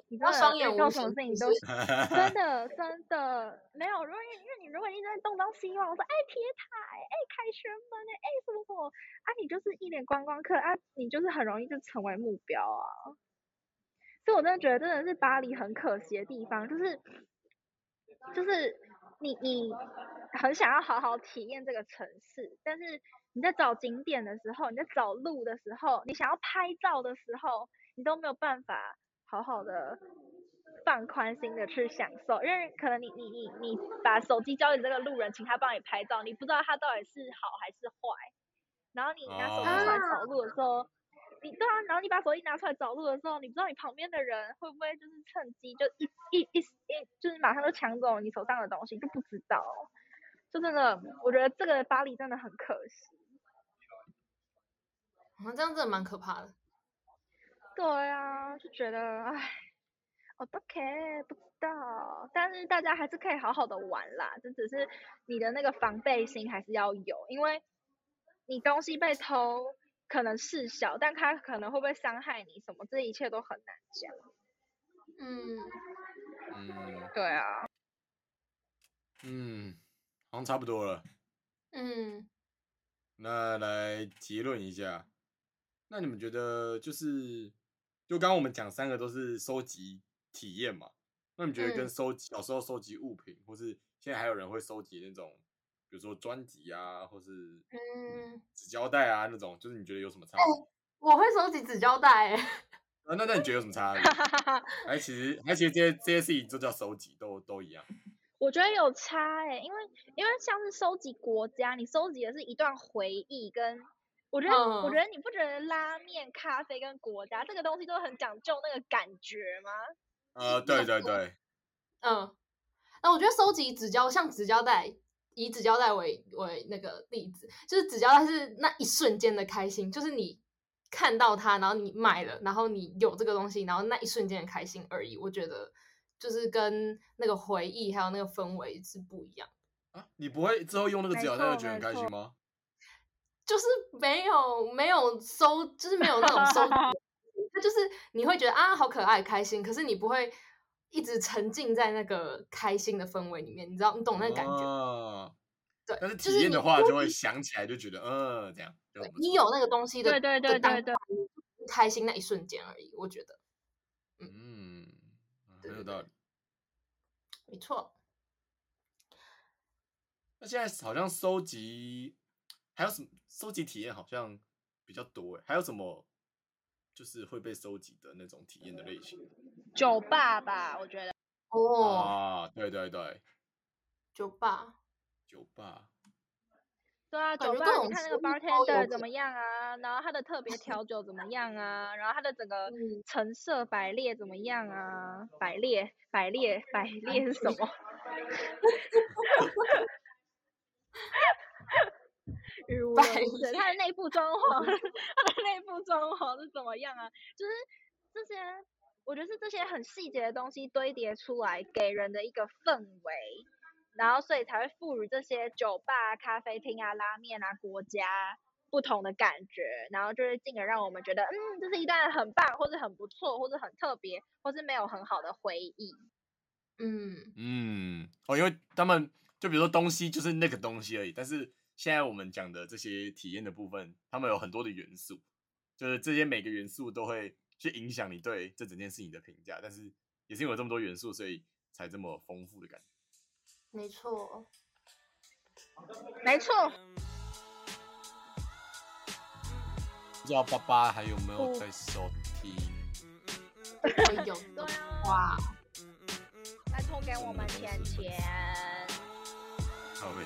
你知道双眼无神，什么事情都真的真的没有。如果因为你如果一直在东张西望，我说哎铁塔哎凯旋门哎什么什么啊，你就是一脸观光客啊，你就是很容易就成为目标啊。所以我真的觉得真的是巴黎很可惜的地方，就是。就是你你很想要好好体验这个城市，但是你在找景点的时候，你在找路的时候，你想要拍照的时候，你都没有办法好好的放宽心的去享受，因为可能你你你你把手机交给这个路人，请他帮你拍照，你不知道他到底是好还是坏，然后你拿手机出来找路的时候。你对啊，然后你把手机拿出来找路的时候，你不知道你旁边的人会不会就是趁机就一一一一就是马上就抢走你手上的东西，就不知道，就真的，我觉得这个巴黎真的很可惜。啊，这样真的蛮可怕的。对啊，就觉得唉，我不 care，不知道，但是大家还是可以好好的玩啦，就只是你的那个防备心还是要有，因为你东西被偷。可能事小，但他可能会不会伤害你什么？这一切都很难讲。嗯，嗯，对啊，嗯，好像差不多了。嗯，那来结论一下，那你们觉得就是，就刚刚我们讲三个都是收集体验嘛？那你觉得跟收集小时候收集物品，或是现在还有人会收集那种比如说专辑啊，或是嗯纸胶带啊那种，就是你觉得有什么差？我会收集纸胶带。啊，那那你觉得有什么差别？还其实还其实这些这些事情都叫收集，都都一样。我觉得有差哎、欸，因为因为像是收集国家，你收集的是一段回忆，跟我觉得、嗯、我觉得你不觉得拉面、咖啡跟国家这个东西都很讲究那个感觉吗？呃，对对对，嗯，那我觉得收集纸胶像纸胶带，以纸胶带为为那个例子，就是纸胶带是那一瞬间的开心，就是你看到它，然后你买了，然后你有这个东西，然后那一瞬间的开心而已。我觉得。就是跟那个回忆还有那个氛围是不一样啊！你不会之后用那个纸胶带会觉得很开心吗？就是没有没有收，就是没有那种收，它就是你会觉得啊好可爱开心，可是你不会一直沉浸在那个开心的氛围里面，你知道你懂那个感觉？啊、对，但是体验的话就会想起来就觉得嗯这样，你有那个东西的对对对对对，开心那一瞬间而已，我觉得，嗯。很有道理，没错。那现在好像收集还有什么收集体验好像比较多哎，还有什么就是会被收集的那种体验的类型？酒吧吧，我觉得。哦。啊，对对对。酒吧。酒吧。对啊，酒吧你看那个 bartender 怎么样啊？然后他的特别调酒怎么样啊？然后他的整个陈设摆列怎么样啊？摆列摆列摆列是什么？语无伦次。他的内部装潢，他的内部装潢是怎么样啊？就是这些，我觉得是这些很细节的东西堆叠出来给人的一个氛围。然后，所以才会赋予这些酒吧、咖啡厅啊、拉面啊、国家不同的感觉，然后就是进而让我们觉得，嗯，这是一段很棒，或是很不错，或是很特别，或是没有很好的回忆。嗯嗯，哦，因为他们就比如说东西就是那个东西而已，但是现在我们讲的这些体验的部分，他们有很多的元素，就是这些每个元素都会去影响你对这整件事情的评价，但是也是因为有这么多元素，所以才这么丰富的感觉。没错，没错。不知道爸爸还有没有在收听？有，对啊。哇！来投给我们钱钱。靠北，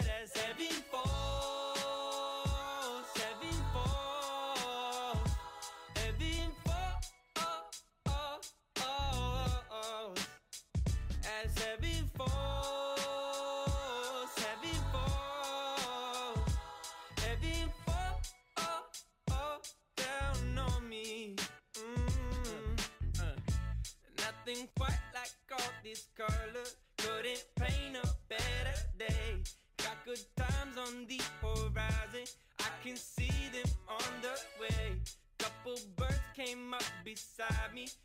me.